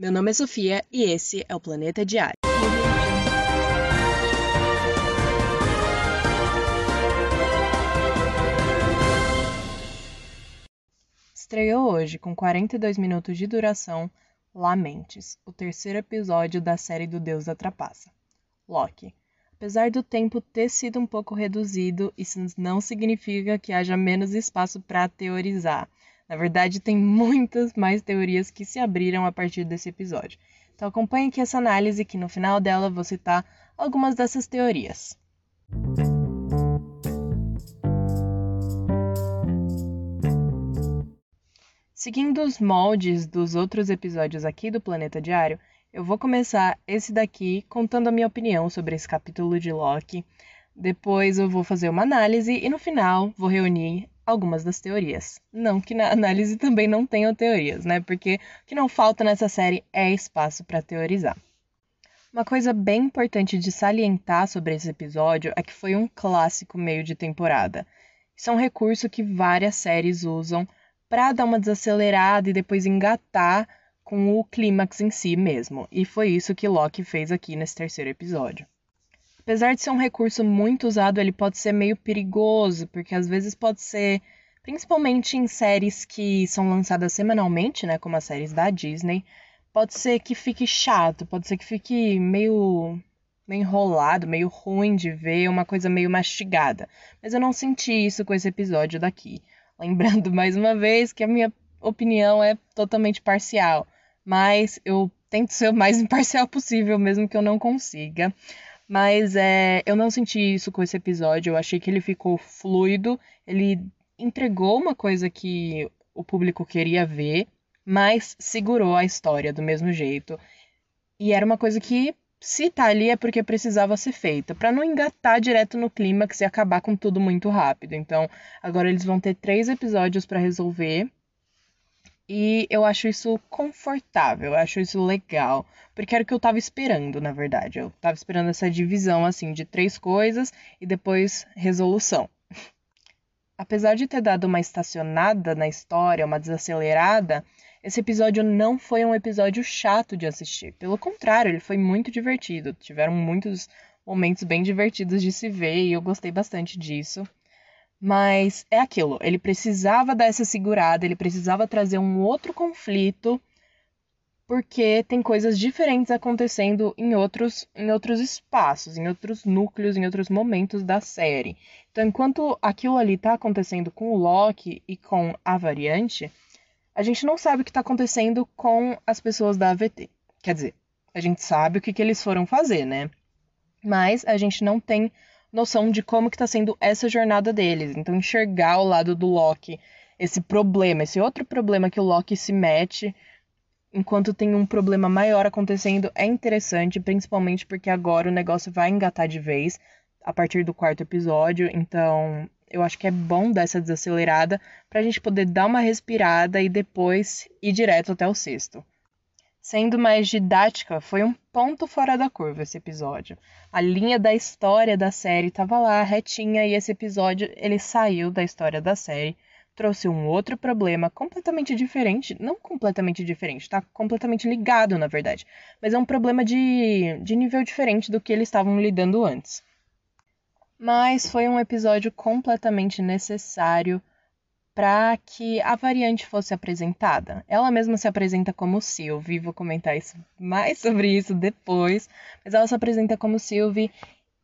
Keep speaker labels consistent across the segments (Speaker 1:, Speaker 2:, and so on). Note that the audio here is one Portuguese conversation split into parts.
Speaker 1: Meu nome é Sofia e esse é o Planeta Diário. Estreou hoje, com 42 minutos de duração, Lamentes, o terceiro episódio da série do Deus da Trapaça. Loki. Apesar do tempo ter sido um pouco reduzido, isso não significa que haja menos espaço para teorizar. Na verdade, tem muitas mais teorias que se abriram a partir desse episódio. Então acompanhe aqui essa análise que no final dela vou citar algumas dessas teorias. Seguindo os moldes dos outros episódios aqui do Planeta Diário, eu vou começar esse daqui contando a minha opinião sobre esse capítulo de Loki. Depois eu vou fazer uma análise e no final vou reunir algumas das teorias. Não que na análise também não tenham teorias, né? Porque o que não falta nessa série é espaço para teorizar. Uma coisa bem importante de salientar sobre esse episódio é que foi um clássico meio de temporada. Isso é um recurso que várias séries usam para dar uma desacelerada e depois engatar com o clímax em si mesmo. E foi isso que Loki fez aqui nesse terceiro episódio. Apesar de ser um recurso muito usado, ele pode ser meio perigoso, porque às vezes pode ser, principalmente em séries que são lançadas semanalmente, né, como as séries da Disney, pode ser que fique chato, pode ser que fique meio, meio enrolado, meio ruim de ver, uma coisa meio mastigada. Mas eu não senti isso com esse episódio daqui. Lembrando mais uma vez que a minha opinião é totalmente parcial, mas eu tento ser o mais imparcial possível, mesmo que eu não consiga. Mas é, eu não senti isso com esse episódio. Eu achei que ele ficou fluido. Ele entregou uma coisa que o público queria ver, mas segurou a história do mesmo jeito. E era uma coisa que, se tá ali, é porque precisava ser feita, para não engatar direto no clímax e acabar com tudo muito rápido. Então, agora eles vão ter três episódios para resolver e eu acho isso confortável, eu acho isso legal, porque era o que eu tava esperando, na verdade. Eu tava esperando essa divisão assim de três coisas e depois resolução. Apesar de ter dado uma estacionada na história, uma desacelerada, esse episódio não foi um episódio chato de assistir. Pelo contrário, ele foi muito divertido. Tiveram muitos momentos bem divertidos de se ver e eu gostei bastante disso. Mas é aquilo, ele precisava dar essa segurada, ele precisava trazer um outro conflito, porque tem coisas diferentes acontecendo em outros, em outros espaços, em outros núcleos, em outros momentos da série. Então, enquanto aquilo ali está acontecendo com o Loki e com a variante, a gente não sabe o que está acontecendo com as pessoas da AVT. Quer dizer, a gente sabe o que, que eles foram fazer, né? Mas a gente não tem noção de como que tá sendo essa jornada deles. Então enxergar o lado do Loki, esse problema, esse outro problema que o Loki se mete enquanto tem um problema maior acontecendo é interessante, principalmente porque agora o negócio vai engatar de vez a partir do quarto episódio. Então, eu acho que é bom dar essa desacelerada pra gente poder dar uma respirada e depois ir direto até o sexto. Sendo mais didática, foi um ponto fora da curva esse episódio. A linha da história da série estava lá, retinha, e esse episódio ele saiu da história da série, trouxe um outro problema completamente diferente, não completamente diferente, tá completamente ligado, na verdade, mas é um problema de, de nível diferente do que eles estavam lidando antes. Mas foi um episódio completamente necessário para que a variante fosse apresentada. Ela mesma se apresenta como Sylvie, vou comentar isso, mais sobre isso depois, mas ela se apresenta como Sylvie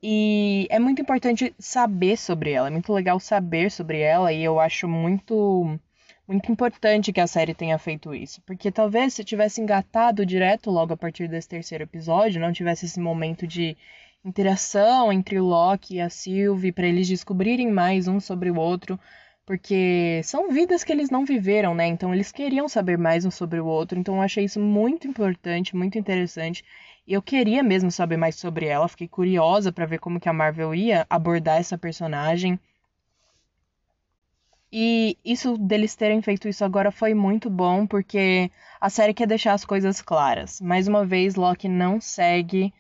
Speaker 1: e é muito importante saber sobre ela, é muito legal saber sobre ela e eu acho muito muito importante que a série tenha feito isso, porque talvez se tivesse engatado direto logo a partir desse terceiro episódio, não tivesse esse momento de interação entre o Loki e a Sylvie para eles descobrirem mais um sobre o outro, porque são vidas que eles não viveram, né? Então eles queriam saber mais um sobre o outro. Então eu achei isso muito importante, muito interessante. E eu queria mesmo saber mais sobre ela. Fiquei curiosa para ver como que a Marvel ia abordar essa personagem. E isso deles terem feito isso agora foi muito bom, porque a série quer deixar as coisas claras. Mais uma vez, Loki não segue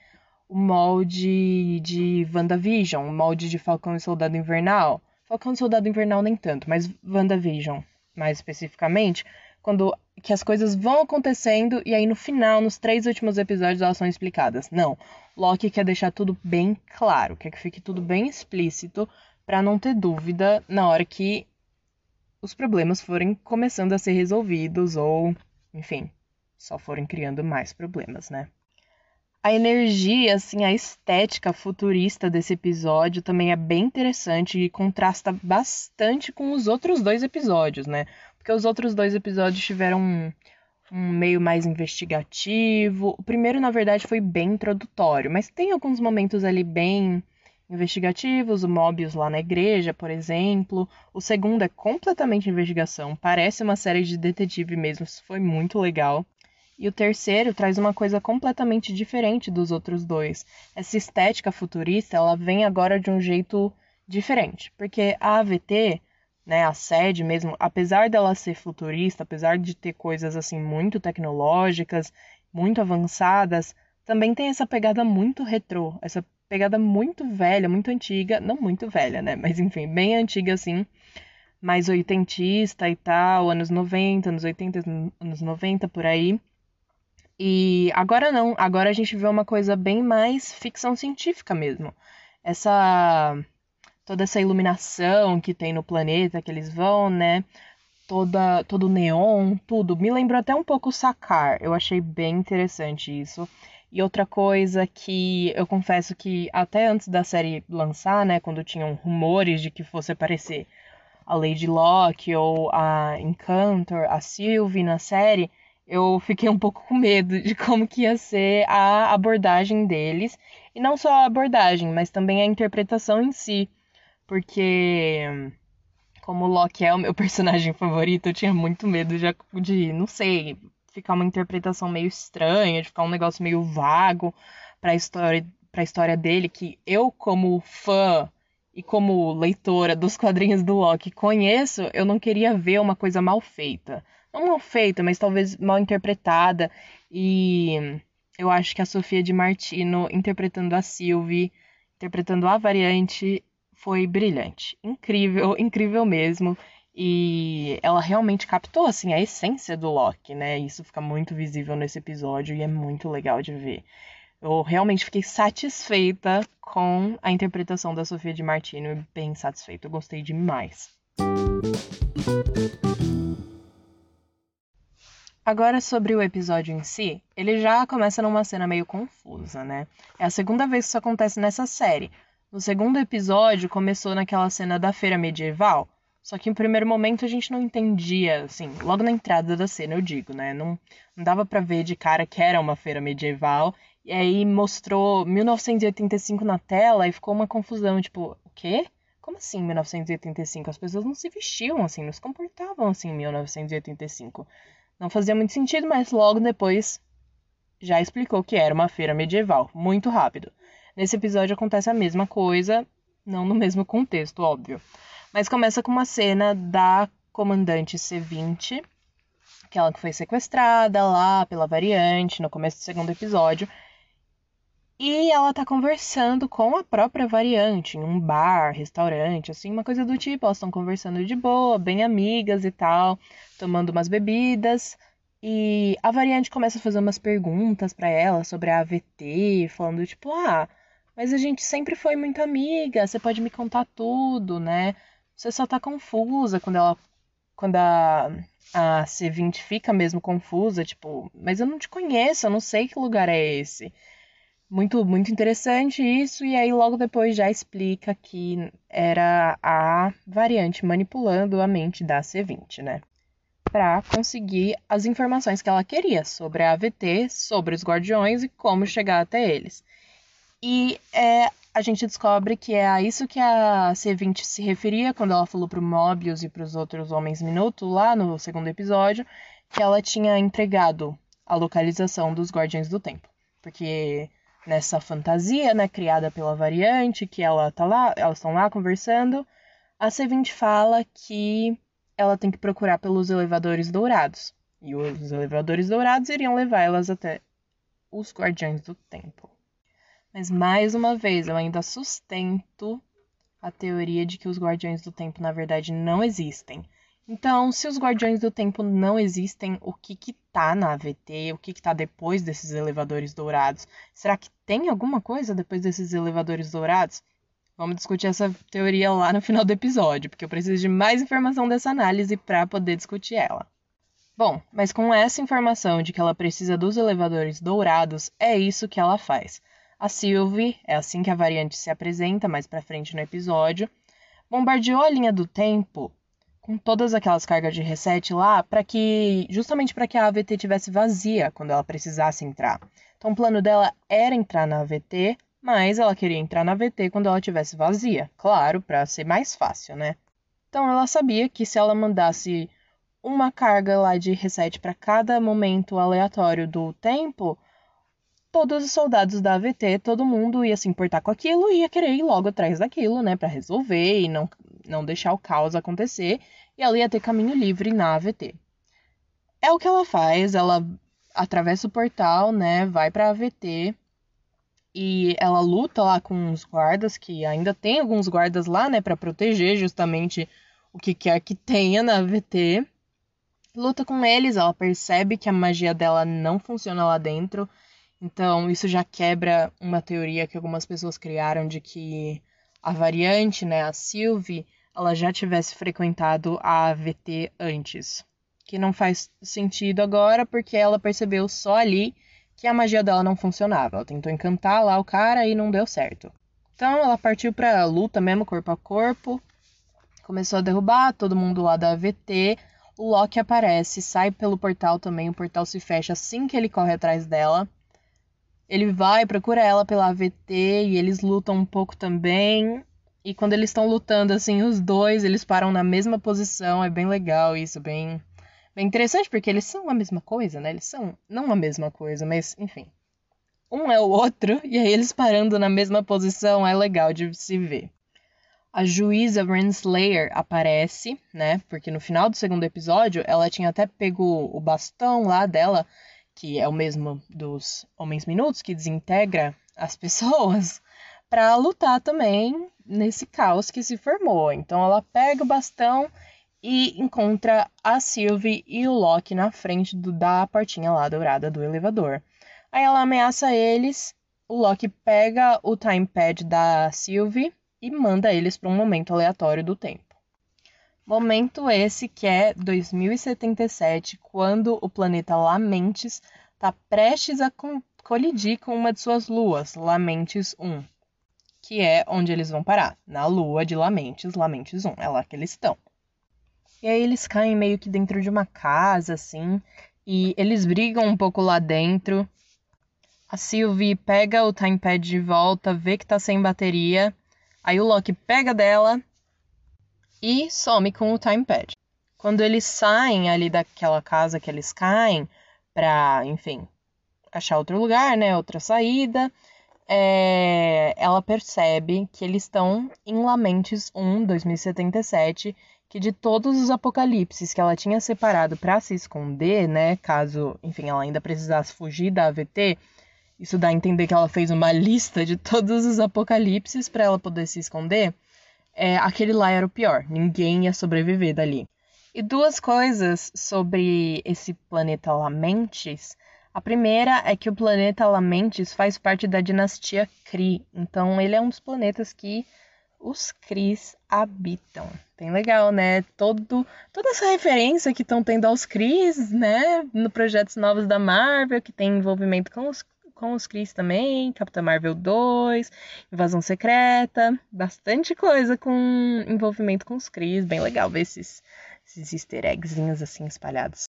Speaker 1: o molde de WandaVision, o molde de Falcão e Soldado Invernal Falcão e Soldado Invernal nem tanto, mas WandaVision, mais especificamente, quando que as coisas vão acontecendo e aí no final, nos três últimos episódios, elas são explicadas. Não. Loki quer deixar tudo bem claro, quer que fique tudo bem explícito para não ter dúvida na hora que os problemas forem começando a ser resolvidos ou, enfim, só forem criando mais problemas, né? A energia, assim, a estética futurista desse episódio também é bem interessante e contrasta bastante com os outros dois episódios, né? Porque os outros dois episódios tiveram um, um meio mais investigativo. O primeiro, na verdade, foi bem introdutório, mas tem alguns momentos ali bem investigativos, o Mobius lá na igreja, por exemplo. O segundo é completamente investigação, parece uma série de detetive mesmo, isso foi muito legal. E o terceiro traz uma coisa completamente diferente dos outros dois. Essa estética futurista, ela vem agora de um jeito diferente, porque a AVT, né, a sede mesmo, apesar dela ser futurista, apesar de ter coisas assim muito tecnológicas, muito avançadas, também tem essa pegada muito retrô, essa pegada muito velha, muito antiga, não muito velha, né, mas enfim, bem antiga assim, mais oitentista e tal, anos 90, anos 80, anos 90 por aí. E agora não, agora a gente vê uma coisa bem mais ficção científica mesmo. Essa toda essa iluminação que tem no planeta que eles vão, né? Toda todo neon, tudo. Me lembrou até um pouco o Sakar. Eu achei bem interessante isso. E outra coisa que eu confesso que até antes da série lançar, né, quando tinham rumores de que fosse aparecer a Lady Locke ou a Encantor, a Sylvie na série, eu fiquei um pouco com medo de como que ia ser a abordagem deles. E não só a abordagem, mas também a interpretação em si. Porque, como o Loki é o meu personagem favorito, eu tinha muito medo de, de não sei, ficar uma interpretação meio estranha, de ficar um negócio meio vago pra história, pra história dele, que eu, como fã e como leitora dos quadrinhos do Loki conheço, eu não queria ver uma coisa mal feita não mal feita, mas talvez mal interpretada. E eu acho que a Sofia de Martino interpretando a Sylvie, interpretando a variante, foi brilhante. Incrível, incrível mesmo. E ela realmente captou assim a essência do Loki, né? Isso fica muito visível nesse episódio e é muito legal de ver. Eu realmente fiquei satisfeita com a interpretação da Sofia de Martino, bem satisfeita. Eu gostei demais. Agora, sobre o episódio em si, ele já começa numa cena meio confusa, né? É a segunda vez que isso acontece nessa série. No segundo episódio, começou naquela cena da feira medieval, só que em primeiro momento a gente não entendia, assim, logo na entrada da cena, eu digo, né? Não, não dava para ver de cara que era uma feira medieval, e aí mostrou 1985 na tela e ficou uma confusão, tipo, o quê? Como assim 1985? As pessoas não se vestiam assim, não se comportavam assim em 1985. Não fazia muito sentido, mas logo depois já explicou que era uma feira medieval, muito rápido. Nesse episódio acontece a mesma coisa, não no mesmo contexto, óbvio. Mas começa com uma cena da comandante C20, aquela que foi sequestrada lá pela variante no começo do segundo episódio, e ela tá conversando com a própria variante, em um bar, restaurante, assim, uma coisa do tipo. Elas estão conversando de boa, bem amigas e tal, tomando umas bebidas. E a variante começa a fazer umas perguntas para ela sobre a AVT, falando tipo, ah, mas a gente sempre foi muito amiga, você pode me contar tudo, né? Você só tá confusa quando ela. Quando a, a C20 fica mesmo confusa, tipo, mas eu não te conheço, eu não sei que lugar é esse. Muito, muito interessante isso, e aí logo depois já explica que era a variante manipulando a mente da C20, né? Para conseguir as informações que ela queria sobre a AVT, sobre os guardiões e como chegar até eles. E é, a gente descobre que é a isso que a C20 se referia quando ela falou pro Mobius e para os outros Homens Minuto lá no segundo episódio, que ela tinha entregado a localização dos Guardiões do Tempo. Porque nessa fantasia, né, criada pela variante, que ela tá lá, elas estão lá conversando. A C20 fala que ela tem que procurar pelos elevadores dourados. E os elevadores dourados iriam levar elas até os Guardiões do Tempo. Mas mais uma vez, eu ainda sustento a teoria de que os Guardiões do Tempo na verdade não existem. Então, se os Guardiões do Tempo não existem, o que que tá na AVT? O que que tá depois desses elevadores dourados? Será que tem alguma coisa depois desses elevadores dourados? Vamos discutir essa teoria lá no final do episódio, porque eu preciso de mais informação dessa análise para poder discutir ela. Bom, mas com essa informação de que ela precisa dos elevadores dourados, é isso que ela faz. A Sylvie, é assim que a variante se apresenta mais para frente no episódio, bombardeou a linha do tempo com todas aquelas cargas de reset lá para que justamente para que a AVT tivesse vazia quando ela precisasse entrar. Então o plano dela era entrar na AVT, mas ela queria entrar na AVT quando ela tivesse vazia, claro, para ser mais fácil, né? Então ela sabia que se ela mandasse uma carga lá de reset para cada momento aleatório do tempo, todos os soldados da AVT, todo mundo ia se importar com aquilo e ia querer ir logo atrás daquilo, né, para resolver e não não deixar o caos acontecer, e ela ia ter caminho livre na AVT. É o que ela faz, ela atravessa o portal, né, vai para a AVT e ela luta lá com os guardas, que ainda tem alguns guardas lá, né, para proteger justamente o que quer que tenha na AVT. Luta com eles, ela percebe que a magia dela não funciona lá dentro. Então, isso já quebra uma teoria que algumas pessoas criaram de que a variante, né, a Sylvie, ela já tivesse frequentado a AVT antes. Que não faz sentido agora porque ela percebeu só ali que a magia dela não funcionava. Ela tentou encantar lá o cara e não deu certo. Então ela partiu pra luta mesmo, corpo a corpo. Começou a derrubar todo mundo lá da AVT. O Loki aparece, sai pelo portal também. O portal se fecha assim que ele corre atrás dela. Ele vai, procura ela pela AVT e eles lutam um pouco também. E quando eles estão lutando, assim, os dois, eles param na mesma posição. É bem legal isso, bem, bem interessante, porque eles são a mesma coisa, né? Eles são não a mesma coisa, mas enfim. Um é o outro, e aí eles parando na mesma posição é legal de se ver. A juíza Renslayer aparece, né? Porque no final do segundo episódio, ela tinha até pego o bastão lá dela, que é o mesmo dos Homens Minutos, que desintegra as pessoas, para lutar também nesse caos que se formou. Então ela pega o bastão e encontra a Sylvie e o Loki na frente do, da portinha lá dourada do elevador. Aí ela ameaça eles, o Loki pega o time pad da Sylvie e manda eles para um momento aleatório do tempo. Momento esse que é 2077, quando o planeta Lamentes está prestes a colidir com uma de suas luas, Lamentes 1 que é onde eles vão parar, na lua de Lamentes, Lamentes 1, é lá que eles estão. E aí eles caem meio que dentro de uma casa, assim, e eles brigam um pouco lá dentro. A Sylvie pega o timepad de volta, vê que tá sem bateria. Aí o Loki pega dela e some com o timepad. Quando eles saem ali daquela casa que eles caem, pra, enfim, achar outro lugar, né? Outra saída é, ela percebe que eles estão em Lamentes 1, 2077, que de todos os apocalipses que ela tinha separado para se esconder, né, caso, enfim, ela ainda precisasse fugir da AVT, isso dá a entender que ela fez uma lista de todos os apocalipses para ela poder se esconder. É, aquele lá era o pior, ninguém ia sobreviver dali. E duas coisas sobre esse planeta Lamentes a primeira é que o planeta Lamentes faz parte da dinastia Kree, então ele é um dos planetas que os Krees habitam. Bem legal, né? Todo, toda essa referência que estão tendo aos Krees, né? No projetos novos da Marvel, que tem envolvimento com os, com os Krees também, Capitã Marvel 2, Invasão Secreta, bastante coisa com envolvimento com os Krees. Bem legal ver esses, esses easter eggzinhos assim espalhados.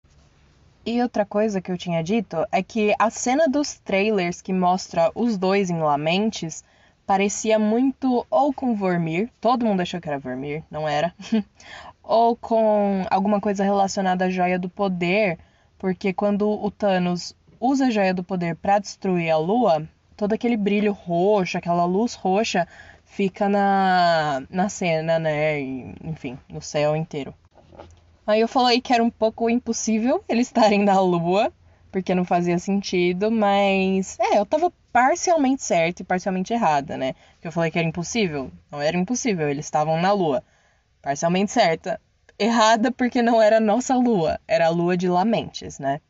Speaker 1: E outra coisa que eu tinha dito é que a cena dos trailers que mostra os dois em Lamentes parecia muito ou com Vormir, todo mundo achou que era Vormir, não era, ou com alguma coisa relacionada à Joia do Poder, porque quando o Thanos usa a Joia do Poder para destruir a Lua, todo aquele brilho roxo, aquela luz roxa fica na, na cena, né? E, enfim, no céu inteiro. Aí eu falei que era um pouco impossível eles estarem na Lua, porque não fazia sentido, mas é, eu tava parcialmente certa e parcialmente errada, né? Porque eu falei que era impossível. Não era impossível, eles estavam na Lua. Parcialmente certa. errada porque não era a nossa lua, era a lua de Lamentes, né?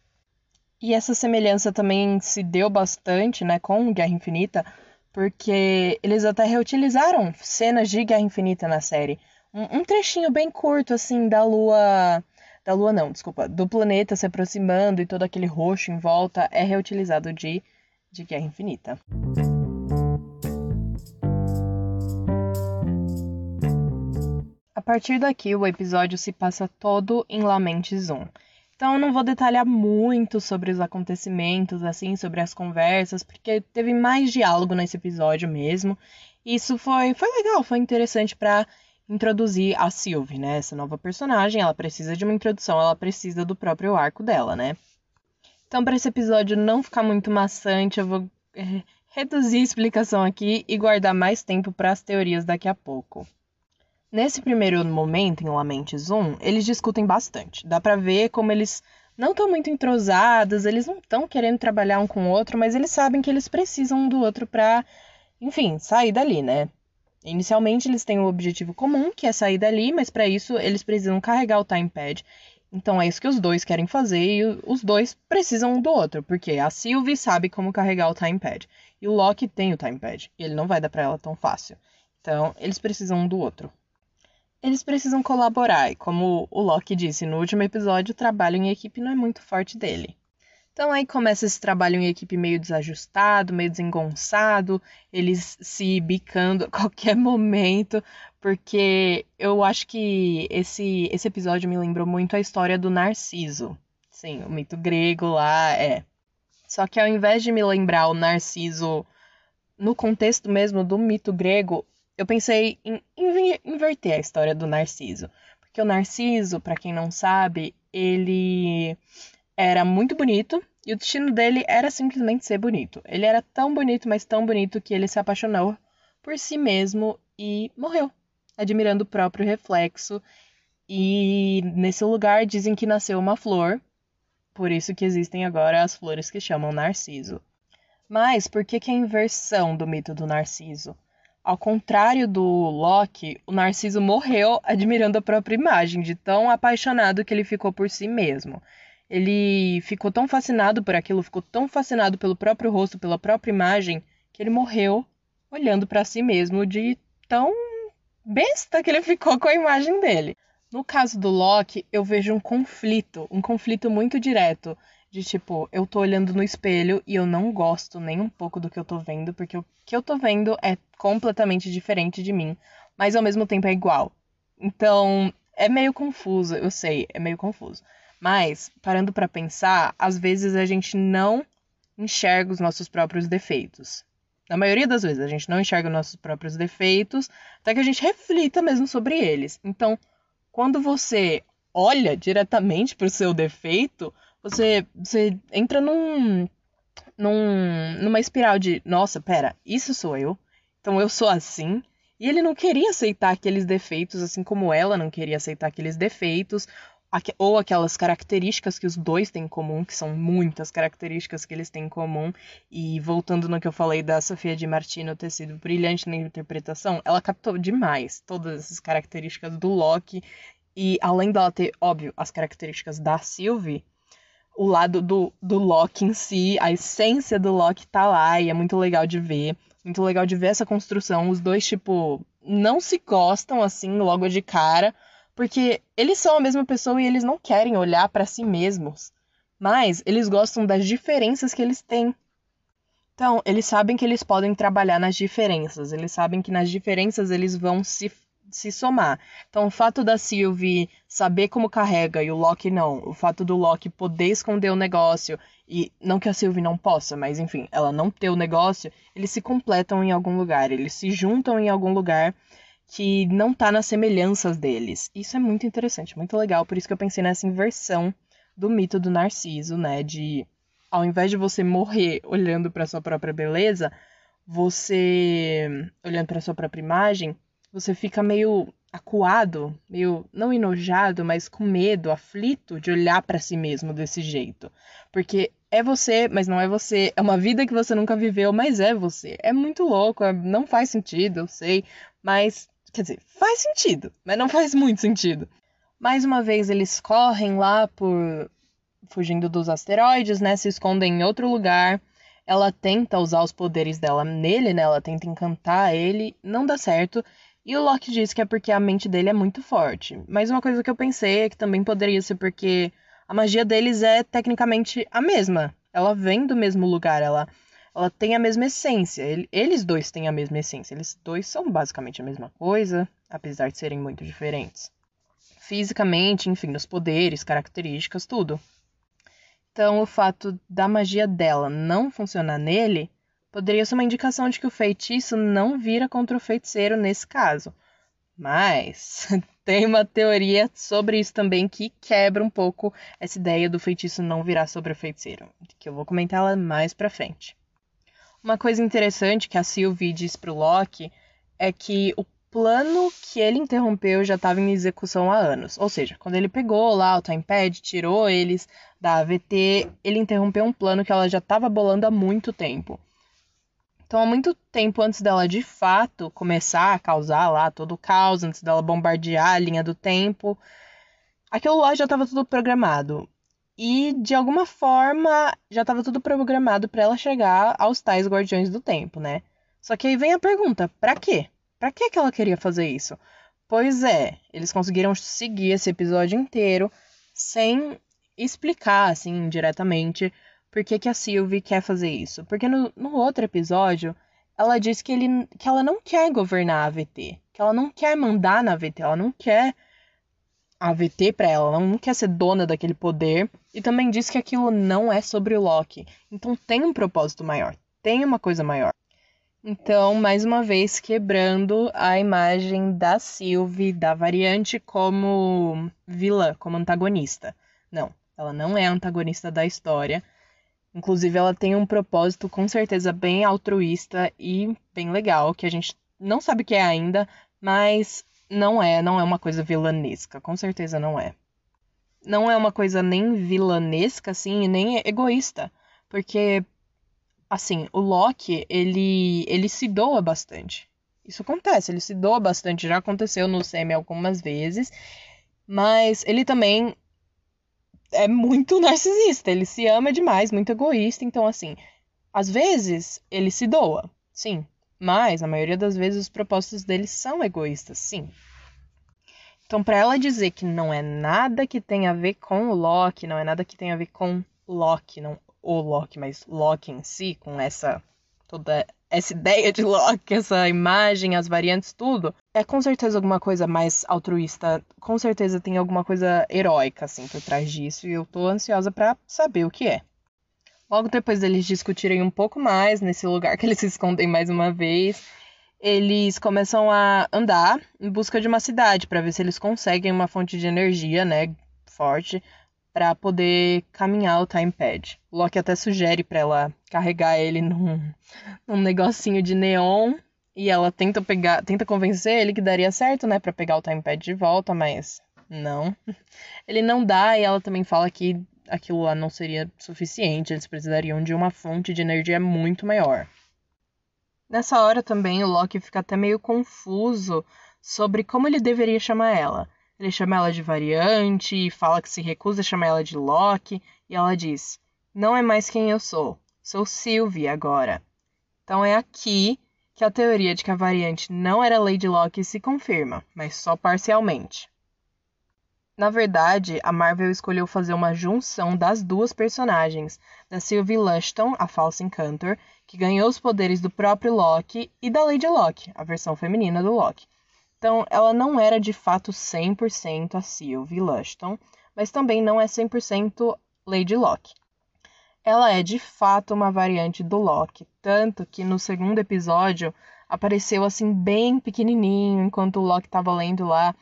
Speaker 1: E essa semelhança também se deu bastante, né, com Guerra Infinita, porque eles até reutilizaram cenas de Guerra Infinita na série. Um, um trechinho bem curto, assim, da lua. Da lua, não, desculpa. Do planeta se aproximando e todo aquele roxo em volta é reutilizado de, de Guerra Infinita. A partir daqui, o episódio se passa todo em Lamentes 1. Então, eu não vou detalhar muito sobre os acontecimentos, assim, sobre as conversas, porque teve mais diálogo nesse episódio mesmo. Isso foi, foi legal, foi interessante para introduzir a Sylvie, né? Essa nova personagem, ela precisa de uma introdução, ela precisa do próprio arco dela, né? Então, para esse episódio não ficar muito maçante, eu vou é, reduzir a explicação aqui e guardar mais tempo para as teorias daqui a pouco. Nesse primeiro momento, em Lamentes 1, eles discutem bastante. Dá pra ver como eles não estão muito entrosados, eles não estão querendo trabalhar um com o outro, mas eles sabem que eles precisam um do outro pra, enfim, sair dali, né? Inicialmente eles têm um objetivo comum, que é sair dali, mas para isso eles precisam carregar o timepad. Então é isso que os dois querem fazer e os dois precisam um do outro, porque a Sylvie sabe como carregar o timepad e o Loki tem o timepad e ele não vai dar para ela tão fácil. Então eles precisam um do outro eles precisam colaborar, e como o Loki disse no último episódio, o trabalho em equipe não é muito forte dele. Então aí começa esse trabalho em equipe meio desajustado, meio desengonçado, eles se bicando a qualquer momento, porque eu acho que esse, esse episódio me lembrou muito a história do Narciso. Sim, o mito grego lá é. Só que ao invés de me lembrar o Narciso no contexto mesmo do mito grego, eu pensei em, inverter a história do Narciso. Porque o Narciso, para quem não sabe, ele era muito bonito e o destino dele era simplesmente ser bonito. Ele era tão bonito, mas tão bonito que ele se apaixonou por si mesmo e morreu, admirando o próprio reflexo. E nesse lugar dizem que nasceu uma flor, por isso que existem agora as flores que chamam Narciso. Mas por que, que a inversão do mito do Narciso? Ao contrário do Loki, o Narciso morreu admirando a própria imagem, de tão apaixonado que ele ficou por si mesmo. Ele ficou tão fascinado por aquilo, ficou tão fascinado pelo próprio rosto, pela própria imagem, que ele morreu olhando para si mesmo de tão besta que ele ficou com a imagem dele. No caso do Loki, eu vejo um conflito, um conflito muito direto de tipo, eu tô olhando no espelho e eu não gosto nem um pouco do que eu tô vendo, porque o que eu tô vendo é completamente diferente de mim, mas ao mesmo tempo é igual. Então, é meio confuso, eu sei, é meio confuso. Mas, parando para pensar, às vezes a gente não enxerga os nossos próprios defeitos. Na maioria das vezes, a gente não enxerga os nossos próprios defeitos, até que a gente reflita mesmo sobre eles. Então, quando você olha diretamente para o seu defeito, você, você entra num, num, numa espiral de, nossa, pera, isso sou eu? Então eu sou assim? E ele não queria aceitar aqueles defeitos, assim como ela não queria aceitar aqueles defeitos, ou aquelas características que os dois têm em comum, que são muitas características que eles têm em comum. E voltando no que eu falei da Sofia de Martino ter sido brilhante na interpretação, ela captou demais todas essas características do Loki. E além dela ter, óbvio, as características da Sylvie, o lado do, do Loki em si, a essência do Loki tá lá e é muito legal de ver. Muito legal de ver essa construção. Os dois, tipo, não se gostam assim logo de cara, porque eles são a mesma pessoa e eles não querem olhar para si mesmos. Mas eles gostam das diferenças que eles têm. Então, eles sabem que eles podem trabalhar nas diferenças, eles sabem que nas diferenças eles vão se se somar. Então, o fato da Sylvie saber como carrega e o Loki não, o fato do Loki poder esconder o negócio e não que a Sylvie não possa, mas enfim, ela não ter o negócio, eles se completam em algum lugar, eles se juntam em algum lugar que não tá nas semelhanças deles. Isso é muito interessante, muito legal, por isso que eu pensei nessa inversão do mito do Narciso, né, de ao invés de você morrer olhando para sua própria beleza, você olhando para sua própria imagem, você fica meio acuado, meio não enojado, mas com medo, aflito de olhar para si mesmo desse jeito. Porque é você, mas não é você. É uma vida que você nunca viveu, mas é você. É muito louco, é, não faz sentido, eu sei, mas quer dizer, faz sentido, mas não faz muito sentido. Mais uma vez eles correm lá por fugindo dos asteroides, né? Se escondem em outro lugar. Ela tenta usar os poderes dela nele, né? Ela tenta encantar ele, não dá certo. E o Loki diz que é porque a mente dele é muito forte. Mas uma coisa que eu pensei é que também poderia ser porque a magia deles é tecnicamente a mesma. Ela vem do mesmo lugar, ela, ela tem a mesma essência. Eles dois têm a mesma essência. Eles dois são basicamente a mesma coisa, apesar de serem muito diferentes. Fisicamente, enfim, nos poderes, características, tudo. Então, o fato da magia dela não funcionar nele poderia ser uma indicação de que o feitiço não vira contra o feiticeiro nesse caso. Mas tem uma teoria sobre isso também que quebra um pouco essa ideia do feitiço não virar sobre o feiticeiro, que eu vou comentar ela mais pra frente. Uma coisa interessante que a Sylvie diz pro Loki é que o plano que ele interrompeu já estava em execução há anos. Ou seja, quando ele pegou lá o timepad, tirou eles da AVT, ele interrompeu um plano que ela já estava bolando há muito tempo. Então, há muito tempo antes dela de fato começar a causar lá todo o caos, antes dela bombardear a linha do tempo, aquilo lá já estava tudo programado. E de alguma forma já estava tudo programado para ela chegar aos tais Guardiões do Tempo, né? Só que aí vem a pergunta: para quê? Para que que ela queria fazer isso? Pois é, eles conseguiram seguir esse episódio inteiro sem explicar assim diretamente por que, que a Sylvie quer fazer isso. Porque no, no outro episódio, ela diz que, ele, que ela não quer governar a AVT. Que ela não quer mandar na AVT. Ela não quer a AVT pra ela. Ela não quer ser dona daquele poder. E também diz que aquilo não é sobre o Loki. Então tem um propósito maior. Tem uma coisa maior. Então, mais uma vez, quebrando a imagem da Sylvie, da variante, como vilã, como antagonista. Não, ela não é antagonista da história. Inclusive, ela tem um propósito com certeza bem altruísta e bem legal, que a gente não sabe o que é ainda, mas não é, não é uma coisa vilanesca, com certeza não é. Não é uma coisa nem vilanesca, assim, nem egoísta, porque, assim, o Loki, ele, ele se doa bastante. Isso acontece, ele se doa bastante, já aconteceu no Semi algumas vezes, mas ele também é muito narcisista, ele se ama demais, muito egoísta, então assim, às vezes ele se doa, sim, mas a maioria das vezes os propósitos dele são egoístas, sim. Então, para ela dizer que não é nada que tem a ver com o Loki, não é nada que tem a ver com Loki, não o Loki, mas Loki em si, com essa toda essa ideia de Loki, essa imagem, as variantes, tudo, é com certeza alguma coisa mais altruísta, com certeza tem alguma coisa heróica, assim, por trás disso, e eu tô ansiosa para saber o que é. Logo depois deles discutirem um pouco mais nesse lugar que eles se escondem mais uma vez, eles começam a andar em busca de uma cidade para ver se eles conseguem uma fonte de energia, né, forte para poder caminhar o timepad. O Loki até sugere para ela carregar ele num, num negocinho de neon e ela tenta pegar, tenta convencer ele que daria certo, né, para pegar o timepad de volta, mas não. Ele não dá e ela também fala que aquilo lá não seria suficiente, eles precisariam de uma fonte de energia muito maior. Nessa hora também o Loki fica até meio confuso sobre como ele deveria chamar ela. Ele chama ela de variante e fala que se recusa a chamar ela de Loki, e ela diz: Não é mais quem eu sou, sou Sylvie agora. Então é aqui que a teoria de que a variante não era Lady Locke se confirma, mas só parcialmente. Na verdade, a Marvel escolheu fazer uma junção das duas personagens, da Sylvie Lushton, a falsa Encantor, que ganhou os poderes do próprio Loki, e da Lady Locke, a versão feminina do Loki. Então, ela não era de fato 100% a Sylvie Lushton, mas também não é 100% Lady Locke. Ela é de fato uma variante do Loki, tanto que no segundo episódio apareceu assim bem pequenininho, enquanto o Loki estava lendo lá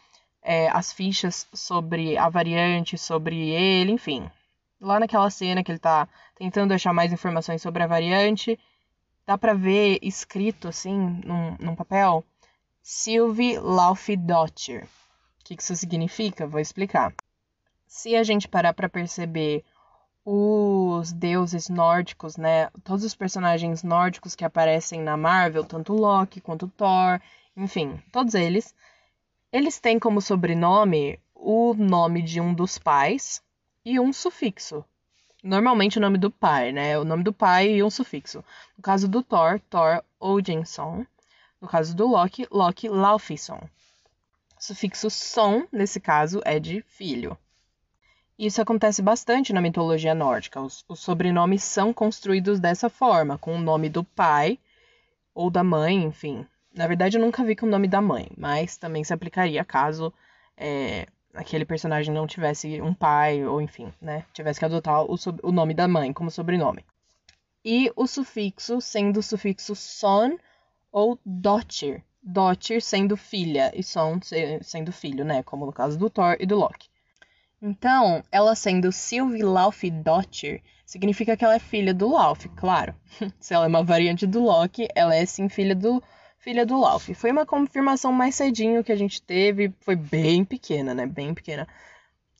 Speaker 1: é, as fichas sobre a variante, sobre ele, enfim. Lá naquela cena que ele está tentando achar mais informações sobre a variante, dá para ver escrito assim num, num papel Sylvie Laufdottir. O que isso significa? Vou explicar. Se a gente parar para perceber os deuses nórdicos, né? Todos os personagens nórdicos que aparecem na Marvel, tanto Loki quanto Thor, enfim, todos eles, eles têm como sobrenome o nome de um dos pais e um sufixo. Normalmente o nome do pai, né? O nome do pai e um sufixo. No caso do Thor, Thor Odinson. No caso do Loki, Loki Laufeyson. O sufixo son, nesse caso, é de filho. Isso acontece bastante na mitologia nórdica. Os, os, sobrenomes são construídos dessa forma, com o nome do pai ou da mãe, enfim. Na verdade, eu nunca vi com o nome da mãe, mas também se aplicaria caso é, aquele personagem não tivesse um pai, ou enfim, né? Tivesse que adotar o, o nome da mãe como sobrenome. E o sufixo sendo o sufixo son ou dottir. Dottir sendo filha e son sendo filho, né? Como no caso do Thor e do Loki. Então, ela sendo Sylvie Laufey-Dottir, significa que ela é filha do Lauf, claro. Se ela é uma variante do Loki, ela é sim filha do filha do Lauf. Foi uma confirmação mais cedinho que a gente teve, foi bem pequena, né? Bem pequena.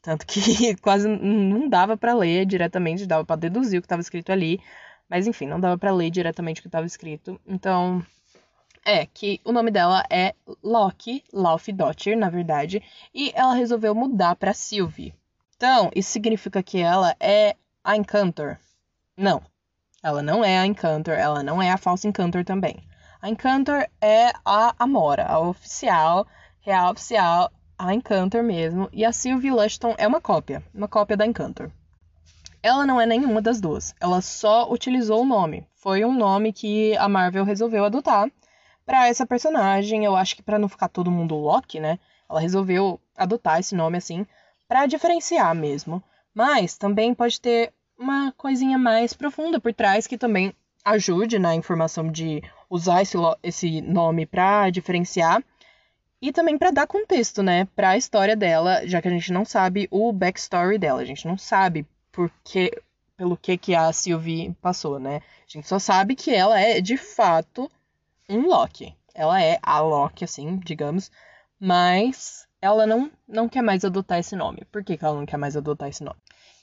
Speaker 1: Tanto que quase não dava para ler diretamente, dava para deduzir o que estava escrito ali, mas enfim, não dava para ler diretamente o que estava escrito. Então, é que o nome dela é Loki Laufdottir, na verdade, e ela resolveu mudar para Sylvie. Então, isso significa que ela é a Encantor? Não. Ela não é a Encantor, ela não é a falsa Encantor também. A Encantor é a Amora, a oficial, real oficial, a Encantor mesmo, e a Sylvie Lushton é uma cópia, uma cópia da Encantor. Ela não é nenhuma das duas, ela só utilizou o nome. Foi um nome que a Marvel resolveu adotar para essa personagem. Eu acho que para não ficar todo mundo Loki, né? Ela resolveu adotar esse nome assim para diferenciar mesmo. Mas também pode ter uma coisinha mais profunda por trás que também ajude na informação de usar esse, esse nome para diferenciar e também para dar contexto, né, para a história dela, já que a gente não sabe o backstory dela, a gente não sabe por que, pelo que que a Sylvie passou, né? A gente só sabe que ela é de fato um Loki. Ela é a Loki, assim, digamos, mas ela não, não quer mais adotar esse nome. Por que, que ela não quer mais adotar esse nome?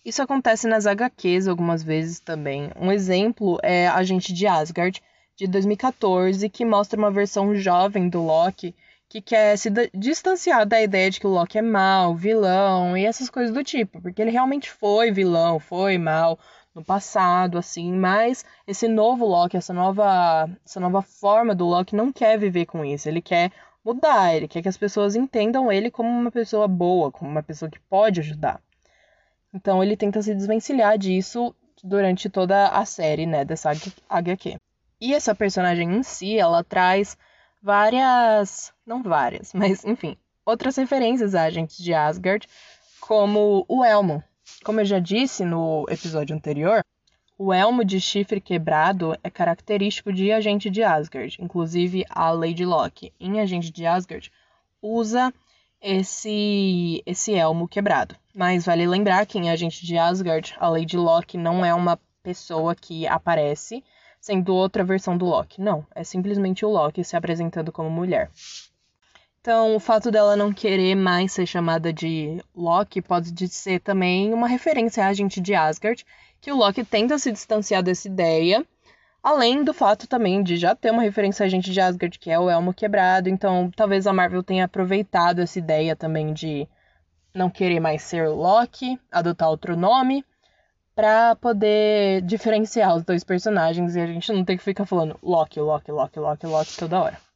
Speaker 1: Isso acontece nas HQs algumas vezes também. Um exemplo é Agente de Asgard, de 2014, que mostra uma versão jovem do Loki que quer se distanciar da ideia de que o Loki é mal, vilão e essas coisas do tipo, porque ele realmente foi vilão, foi mal, no passado, assim, mas esse novo Loki, essa nova, essa nova forma do Loki não quer viver com isso. Ele quer mudar, ele quer que as pessoas entendam ele como uma pessoa boa, como uma pessoa que pode ajudar. Então ele tenta se desvencilhar disso durante toda a série, né, dessa HQ. E essa personagem em si, ela traz várias, não várias, mas enfim, outras referências a agentes de Asgard, como o Elmo, como eu já disse no episódio anterior, o elmo de chifre quebrado é característico de Agente de Asgard. Inclusive, a Lady Locke, em Agente de Asgard, usa esse, esse elmo quebrado. Mas vale lembrar que em Agente de Asgard, a Lady Locke não é uma pessoa que aparece sendo outra versão do Loki. Não, é simplesmente o Loki se apresentando como mulher. Então, o fato dela não querer mais ser chamada de Loki pode ser também uma referência à gente de Asgard, que o Loki tenta se distanciar dessa ideia, além do fato também de já ter uma referência à gente de Asgard, que é o Elmo Quebrado. Então, talvez a Marvel tenha aproveitado essa ideia também de não querer mais ser Loki, adotar outro nome, para poder diferenciar os dois personagens e a gente não ter que ficar falando Loki, Loki, Loki, Loki, Loki toda hora.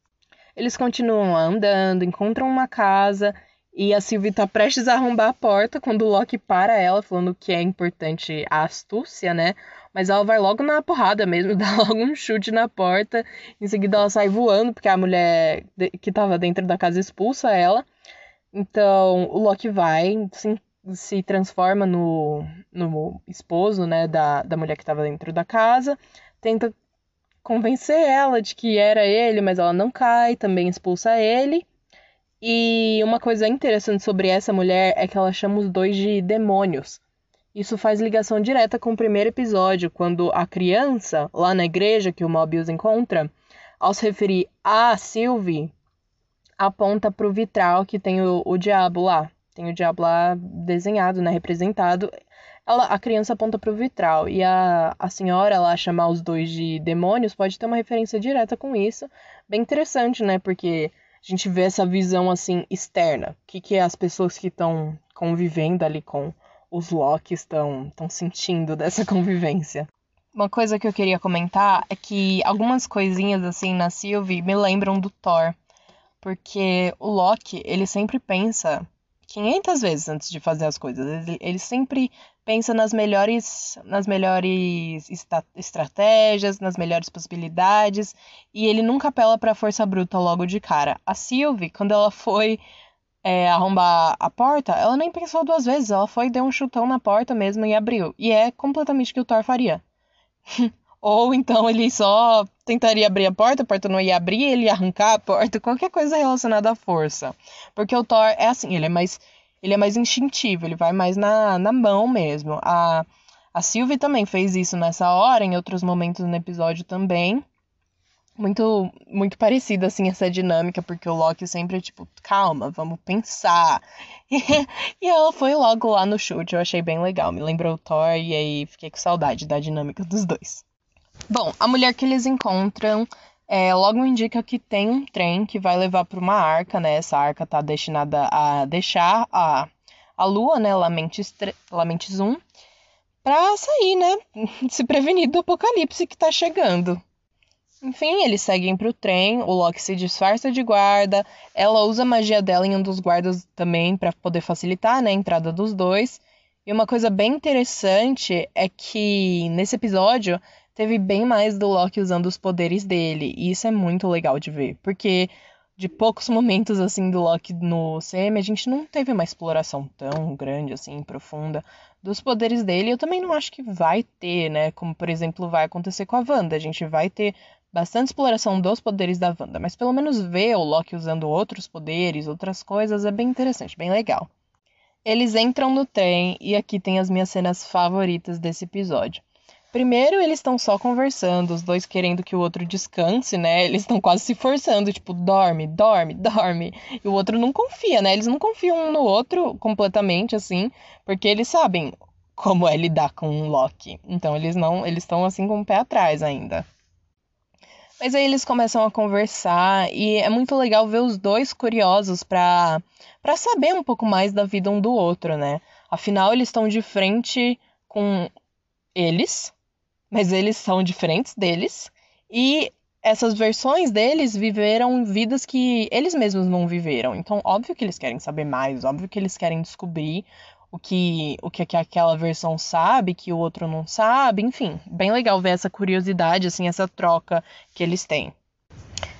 Speaker 1: Eles continuam andando, encontram uma casa e a Sylvie tá prestes a arrombar a porta quando o Loki para ela, falando que é importante a astúcia, né? Mas ela vai logo na porrada mesmo, dá logo um chute na porta. Em seguida ela sai voando, porque a mulher que tava dentro da casa expulsa ela. Então o Loki vai, se, se transforma no, no esposo, né, da, da mulher que estava dentro da casa. Tenta convencer ela de que era ele, mas ela não cai, também expulsa ele. E uma coisa interessante sobre essa mulher é que ela chama os dois de demônios. Isso faz ligação direta com o primeiro episódio, quando a criança, lá na igreja que o Mobius encontra, ao se referir a Sylvie, aponta para o vitral que tem o, o diabo lá. Tem o diabo lá desenhado, né, representado ela, a criança aponta para o vitral e a, a senhora lá chamar os dois de demônios pode ter uma referência direta com isso. Bem interessante, né? Porque gente vê essa visão assim externa. O que, que as pessoas que estão convivendo ali com os Loki estão, estão sentindo dessa convivência. Uma coisa que eu queria comentar é que algumas coisinhas assim na Sylvie me lembram do Thor. Porque o Loki, ele sempre pensa 500 vezes antes de fazer as coisas. Ele, ele sempre pensa nas melhores, nas melhores estratégias, nas melhores possibilidades, e ele nunca apela para a força bruta logo de cara. A Sylvie, quando ela foi é, arrombar a porta, ela nem pensou duas vezes, ela foi deu um chutão na porta mesmo e abriu. E é completamente o que o Thor faria. Ou então ele só tentaria abrir a porta, a porta não ia abrir, ele ia arrancar a porta, qualquer coisa relacionada à força. Porque o Thor é assim, ele é mais, ele é mais instintivo, ele vai mais na, na mão mesmo. A, a Sylvie também fez isso nessa hora, em outros momentos no episódio também. Muito, muito parecida, assim, essa dinâmica, porque o Loki sempre é tipo, calma, vamos pensar. E, e ela foi logo lá no chute, eu achei bem legal. Me lembrou o Thor e aí fiquei com saudade da dinâmica dos dois. Bom, a mulher que eles encontram é, logo indica que tem um trem que vai levar para uma arca, né? Essa arca está destinada a deixar a, a lua, né? Lamentes, Lamentes 1, para sair, né? Se prevenir do apocalipse que está chegando. Enfim, eles seguem para o trem, o Loki se disfarça de guarda, ela usa a magia dela em um dos guardas também para poder facilitar né, a entrada dos dois. E uma coisa bem interessante é que nesse episódio teve bem mais do Loki usando os poderes dele. E isso é muito legal de ver, porque de poucos momentos assim do Loki no CM, a gente não teve uma exploração tão grande assim, profunda dos poderes dele. Eu também não acho que vai ter, né? Como por exemplo vai acontecer com a Wanda. A gente vai ter bastante exploração dos poderes da Wanda, mas pelo menos ver o Loki usando outros poderes, outras coisas é bem interessante, bem legal. Eles entram no trem e aqui tem as minhas cenas favoritas desse episódio. Primeiro, eles estão só conversando, os dois querendo que o outro descanse, né? Eles estão quase se forçando, tipo, dorme, dorme, dorme. E o outro não confia, né? Eles não confiam um no outro completamente, assim, porque eles sabem como é lidar com um Loki. Então eles não, eles estão assim com o pé atrás ainda. Mas aí eles começam a conversar e é muito legal ver os dois curiosos para para saber um pouco mais da vida um do outro, né? Afinal, eles estão de frente com eles, mas eles são diferentes deles e essas versões deles viveram vidas que eles mesmos não viveram. Então, óbvio que eles querem saber mais, óbvio que eles querem descobrir o que o que aquela versão sabe, que o outro não sabe, enfim, bem legal ver essa curiosidade, assim, essa troca que eles têm.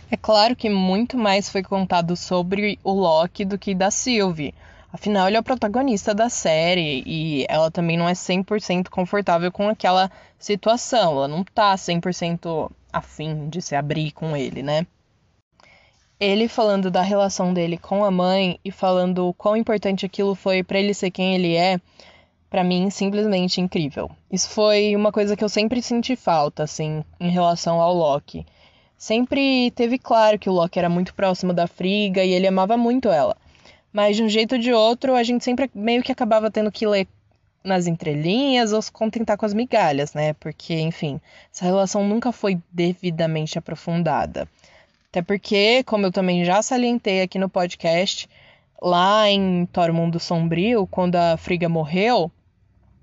Speaker 1: É claro que muito mais foi contado sobre o Loki do que da Sylvie. Afinal, ele é o protagonista da série e ela também não é 100% confortável com aquela situação. Ela não tá 100% afim de se abrir com ele, né? Ele falando da relação dele com a mãe e falando o quão importante aquilo foi para ele ser quem ele é, para mim simplesmente incrível. Isso foi uma coisa que eu sempre senti falta, assim, em relação ao Loki. Sempre teve claro que o Loki era muito próximo da Friga e ele amava muito ela. Mas de um jeito ou de outro, a gente sempre meio que acabava tendo que ler nas entrelinhas ou se contentar com as migalhas, né? Porque, enfim, essa relação nunca foi devidamente aprofundada. Até porque, como eu também já salientei aqui no podcast, lá em Thor Mundo Sombrio, quando a Friga morreu,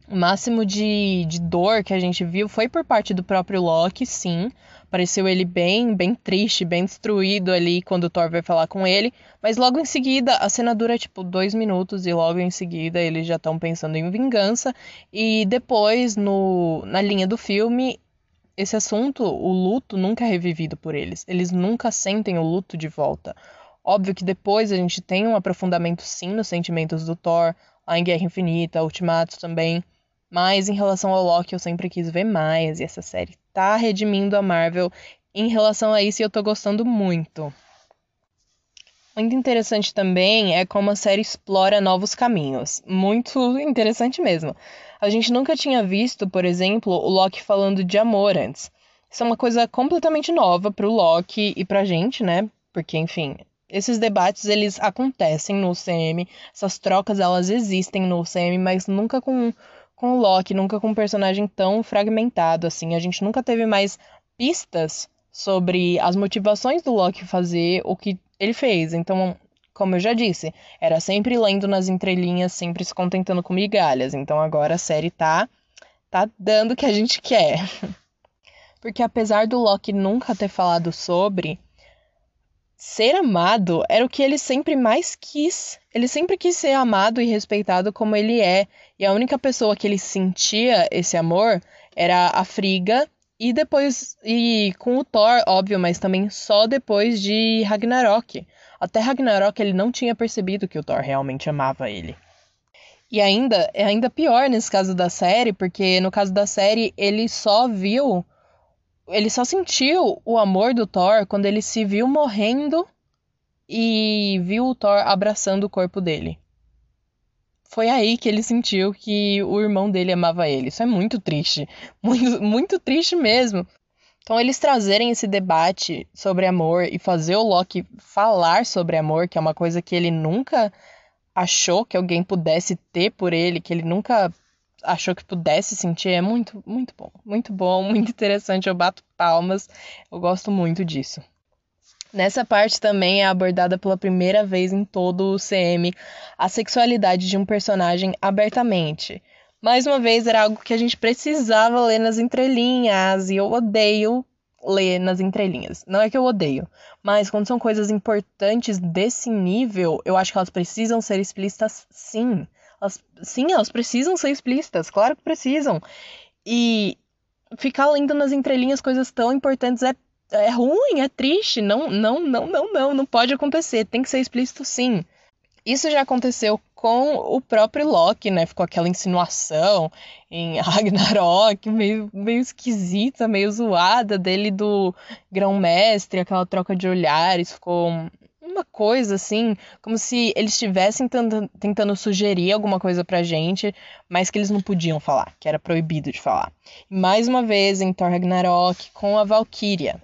Speaker 1: o máximo de, de dor que a gente viu foi por parte do próprio Loki, sim. Pareceu ele bem, bem triste, bem destruído ali quando o Thor vai falar com ele. Mas logo em seguida, a cena dura tipo dois minutos e logo em seguida eles já estão pensando em vingança. E depois, no, na linha do filme, esse assunto, o luto, nunca é revivido por eles. Eles nunca sentem o luto de volta. Óbvio que depois a gente tem um aprofundamento sim nos sentimentos do Thor, lá em Guerra Infinita, Ultimato também. Mas em relação ao Loki, eu sempre quis ver mais, e essa série tá redimindo a Marvel em relação a isso e eu tô gostando muito. Muito interessante também é como a série explora novos caminhos. Muito interessante mesmo. A gente nunca tinha visto, por exemplo, o Loki falando de amor antes. Isso é uma coisa completamente nova pro Loki e pra gente, né? Porque, enfim, esses debates eles acontecem no CM, essas trocas elas existem no CM, mas nunca com com o Loki, nunca com um personagem tão fragmentado assim. A gente nunca teve mais pistas sobre as motivações do Loki fazer o que ele fez. Então, como eu já disse, era sempre lendo nas entrelinhas, sempre se contentando com migalhas. Então agora a série tá tá dando o que a gente quer. Porque apesar do Loki nunca ter falado sobre ser amado, era o que ele sempre mais quis. Ele sempre quis ser amado e respeitado como ele é. E a única pessoa que ele sentia esse amor era a Friga e depois e com o Thor, óbvio, mas também só depois de Ragnarok. Até Ragnarok ele não tinha percebido que o Thor realmente amava ele. E ainda é ainda pior nesse caso da série, porque no caso da série ele só viu, ele só sentiu o amor do Thor quando ele se viu morrendo e viu o Thor abraçando o corpo dele. Foi aí que ele sentiu que o irmão dele amava ele. Isso é muito triste. Muito, muito triste mesmo. Então, eles trazerem esse debate sobre amor e fazer o Loki falar sobre amor, que é uma coisa que ele nunca achou que alguém pudesse ter por ele, que ele nunca achou que pudesse sentir, é muito, muito bom. Muito bom, muito interessante. Eu bato palmas. Eu gosto muito disso. Nessa parte também é abordada pela primeira vez em todo o CM a sexualidade de um personagem abertamente mais uma vez, era algo que a gente precisava ler nas entrelinhas, e eu odeio ler nas entrelinhas. Não é que eu odeio, mas quando são coisas importantes desse nível, eu acho que elas precisam ser explícitas sim. Elas, sim, elas precisam ser explícitas, claro que precisam. E ficar lendo nas entrelinhas coisas tão importantes é, é ruim, é triste. Não, não, não, não, não, não pode acontecer. Tem que ser explícito sim. Isso já aconteceu com o próprio Loki, né? Ficou aquela insinuação em Ragnarok, meio, meio esquisita, meio zoada dele do grão-mestre, aquela troca de olhares, ficou uma coisa assim, como se eles estivessem tentando sugerir alguma coisa pra gente, mas que eles não podiam falar, que era proibido de falar. Mais uma vez em Thor Ragnarok com a Valkyria.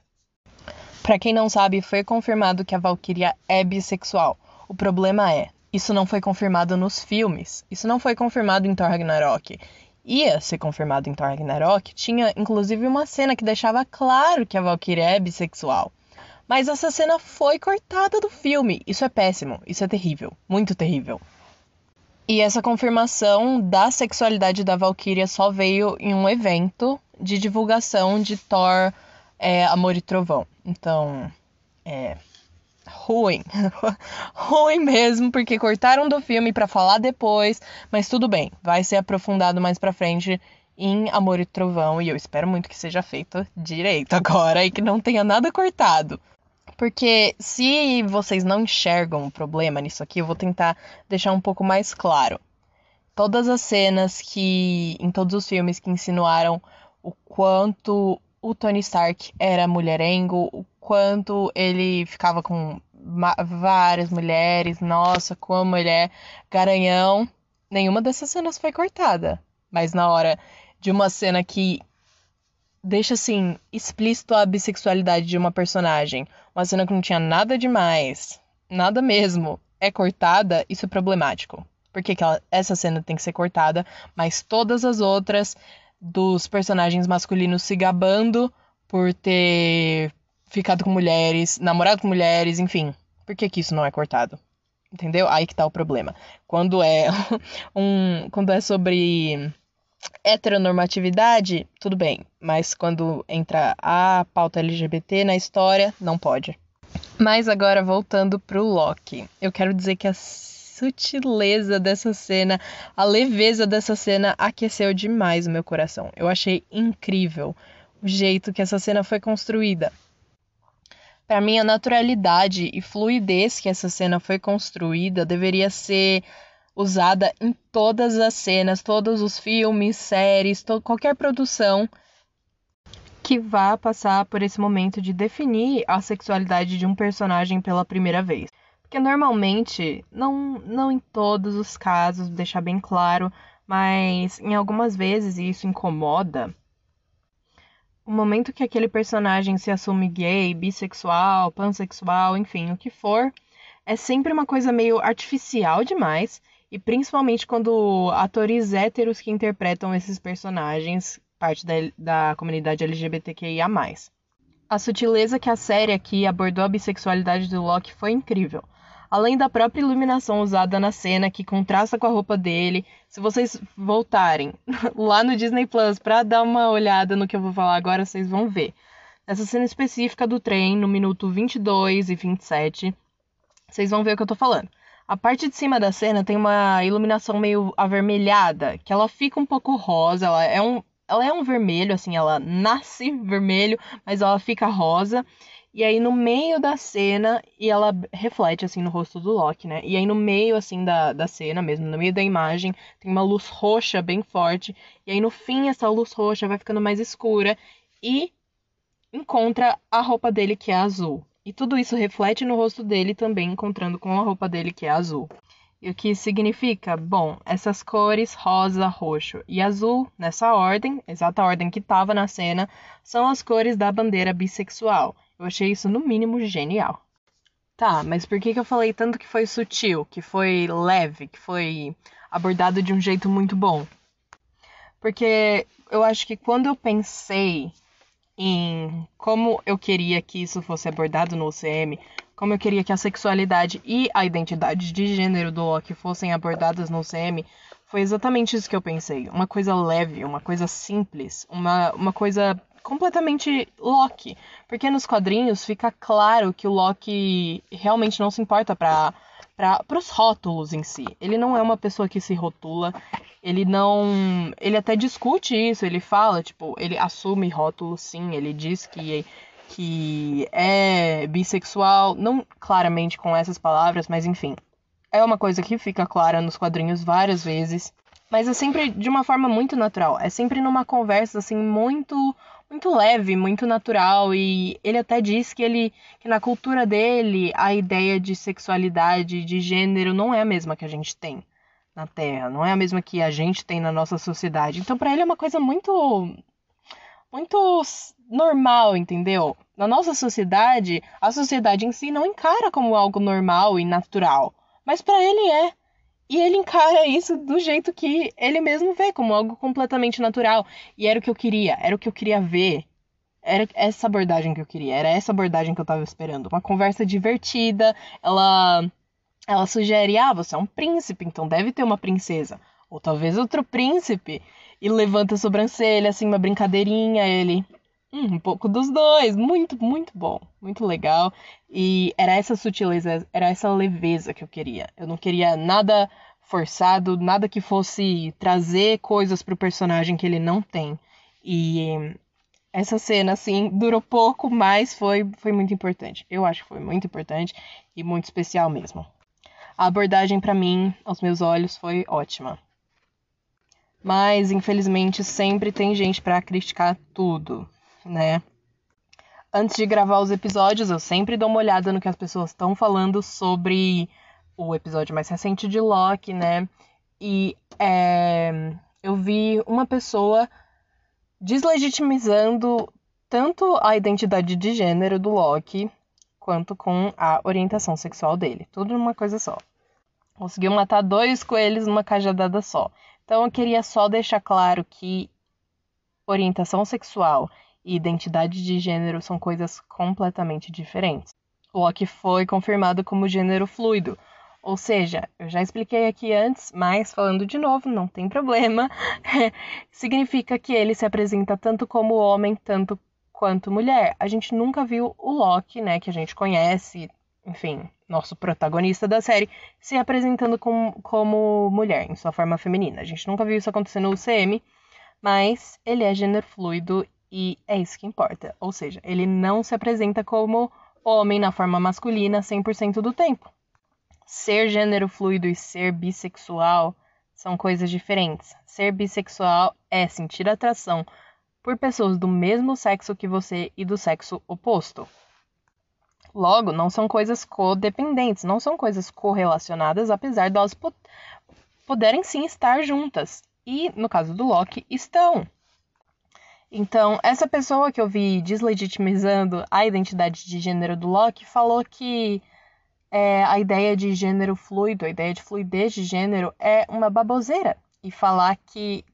Speaker 1: Para quem não sabe, foi confirmado que a Valkyria é bissexual. O problema é, isso não foi confirmado nos filmes. Isso não foi confirmado em Thor Ragnarok. Ia ser confirmado em Thor Ragnarok. Tinha inclusive uma cena que deixava claro que a Valkyrie é bissexual. Mas essa cena foi cortada do filme. Isso é péssimo. Isso é terrível. Muito terrível. E essa confirmação da sexualidade da Valkyria só veio em um evento de divulgação de Thor é, Amor e Trovão. Então, é, ruim. ruim mesmo, porque cortaram do filme para falar depois, mas tudo bem, vai ser aprofundado mais pra frente em Amor e Trovão e eu espero muito que seja feito direito agora e que não tenha nada cortado. Porque se vocês não enxergam o problema nisso aqui, eu vou tentar deixar um pouco mais claro. Todas as cenas que em todos os filmes que insinuaram o quanto o Tony Stark era mulherengo, o quanto ele ficava com várias mulheres, nossa, como ele é garanhão. Nenhuma dessas cenas foi cortada. Mas na hora de uma cena que deixa assim explícito a bissexualidade de uma personagem, uma cena que não tinha nada demais, nada mesmo, é cortada, isso é problemático. Porque que ela, essa cena tem que ser cortada, mas todas as outras dos personagens masculinos se gabando por ter ficado com mulheres, namorado com mulheres, enfim. Por que, que isso não é cortado? Entendeu? Aí que tá o problema. Quando é um. Quando é sobre heteronormatividade, tudo bem. Mas quando entra a pauta LGBT na história, não pode. Mas agora voltando pro Loki. Eu quero dizer que a sutileza dessa cena, a leveza dessa cena aqueceu demais o meu coração. Eu achei incrível o jeito que essa cena foi construída. Para mim, a naturalidade e fluidez que essa cena foi construída deveria ser usada em todas as cenas, todos os filmes, séries, qualquer produção que vá passar por esse momento de definir a sexualidade de um personagem pela primeira vez. Porque normalmente, não, não em todos os casos, deixar bem claro, mas em algumas vezes, e isso incomoda, o momento que aquele personagem se assume gay, bissexual, pansexual, enfim, o que for, é sempre uma coisa meio artificial demais, e principalmente quando atores héteros que interpretam esses personagens, parte da, da comunidade LGBTQIA. A sutileza que a série aqui abordou a bissexualidade do Loki foi incrível. Além da própria iluminação usada na cena, que contrasta com a roupa dele. Se vocês voltarem lá no Disney Plus para dar uma olhada no que eu vou falar agora, vocês vão ver. Nessa cena específica do trem, no minuto 22 e 27, vocês vão ver o que eu tô falando. A parte de cima da cena tem uma iluminação meio avermelhada, que ela fica um pouco rosa, ela é um, ela é um vermelho, assim, ela nasce vermelho, mas ela fica rosa. E aí no meio da cena, e ela reflete assim no rosto do Loki, né? E aí no meio assim da, da cena mesmo, no meio da imagem, tem uma luz roxa bem forte. E aí no fim essa luz roxa vai ficando mais escura e encontra a roupa dele que é azul. E tudo isso reflete no rosto dele também, encontrando com a roupa dele que é azul. E o que significa? Bom, essas cores rosa, roxo e azul, nessa ordem, exata ordem que estava na cena, são as cores da bandeira bissexual. Eu achei isso, no mínimo, genial. Tá, mas por que, que eu falei tanto que foi sutil, que foi leve, que foi abordado de um jeito muito bom? Porque eu acho que quando eu pensei em como eu queria que isso fosse abordado no UCM, como eu queria que a sexualidade e a identidade de gênero do Loki fossem abordadas no UCM, foi exatamente isso que eu pensei. Uma coisa leve, uma coisa simples, uma, uma coisa completamente Loki. Porque nos quadrinhos fica claro que o Loki realmente não se importa para para os rótulos em si. Ele não é uma pessoa que se rotula, ele não. Ele até discute isso, ele fala, tipo, ele assume rótulos sim, ele diz que, que é bissexual, não claramente com essas palavras, mas enfim. É uma coisa que fica clara nos quadrinhos várias vezes. Mas é sempre de uma forma muito natural. É sempre numa conversa, assim, muito muito leve, muito natural e ele até diz que ele que na cultura dele a ideia de sexualidade, de gênero não é a mesma que a gente tem na Terra, não é a mesma que a gente tem na nossa sociedade. Então para ele é uma coisa muito muito normal, entendeu? Na nossa sociedade, a sociedade em si não encara como algo normal e natural, mas para ele é. E ele encara isso do jeito que ele mesmo vê, como algo completamente natural. E era o que eu queria, era o que eu queria ver. Era essa abordagem que eu queria, era essa abordagem que eu tava esperando. Uma conversa divertida, ela ela sugere: "Ah, você é um príncipe, então deve ter uma princesa, ou talvez outro príncipe". E levanta a sobrancelha assim, uma brincadeirinha, ele Hum, um pouco dos dois, muito, muito bom, muito legal. E era essa sutileza, era essa leveza que eu queria. Eu não queria nada forçado, nada que fosse trazer coisas pro personagem que ele não tem. E essa cena, assim, durou pouco, mas foi, foi muito importante. Eu acho que foi muito importante e muito especial mesmo. A abordagem, para mim, aos meus olhos, foi ótima. Mas, infelizmente, sempre tem gente para criticar tudo né? Antes de gravar os episódios, eu sempre dou uma olhada no que as pessoas estão falando sobre o episódio mais recente de Loki, né? E é, eu vi uma pessoa deslegitimizando tanto a identidade de gênero do Loki quanto com a orientação sexual dele. Tudo numa coisa só. Conseguiu matar dois coelhos numa cajadada só. Então eu queria só deixar claro que orientação sexual e identidade de gênero são coisas completamente diferentes. Loki foi confirmado como gênero fluido, ou seja, eu já expliquei aqui antes, mas falando de novo, não tem problema. significa que ele se apresenta tanto como homem, tanto quanto mulher. A gente nunca viu o Loki, né, que a gente conhece, enfim, nosso protagonista da série, se apresentando com, como mulher, em sua forma feminina. A gente nunca viu isso acontecer no UCM, mas ele é gênero fluido e é isso que importa. Ou seja, ele não se apresenta como homem na forma masculina 100% do tempo. Ser gênero fluido e ser bissexual são coisas diferentes. Ser bissexual é sentir atração por pessoas do mesmo sexo que você e do sexo oposto. Logo, não são coisas codependentes, não são coisas correlacionadas, apesar de elas poderem sim estar juntas. E, no caso do Loki, estão. Então, essa pessoa que eu vi deslegitimizando a identidade de gênero do Loki falou que é, a ideia de gênero fluido, a ideia de fluidez de gênero é uma baboseira. E falar que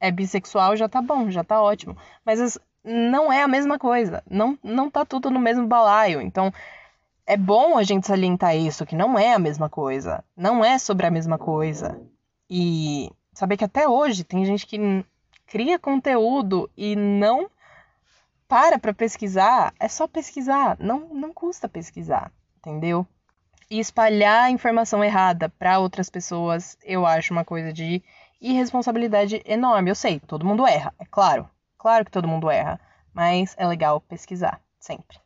Speaker 1: é bissexual já tá bom, já tá ótimo. Mas não é a mesma coisa. Não, não tá tudo no mesmo balaio. Então, é bom a gente salientar isso, que não é a mesma coisa. Não é sobre a mesma coisa. E saber que até hoje tem gente que cria conteúdo e não para para pesquisar. É só pesquisar. Não, não custa pesquisar, entendeu? E espalhar informação errada para outras pessoas, eu acho uma coisa de irresponsabilidade enorme. Eu sei, todo mundo erra, é claro. Claro que todo mundo erra, mas é legal pesquisar, sempre.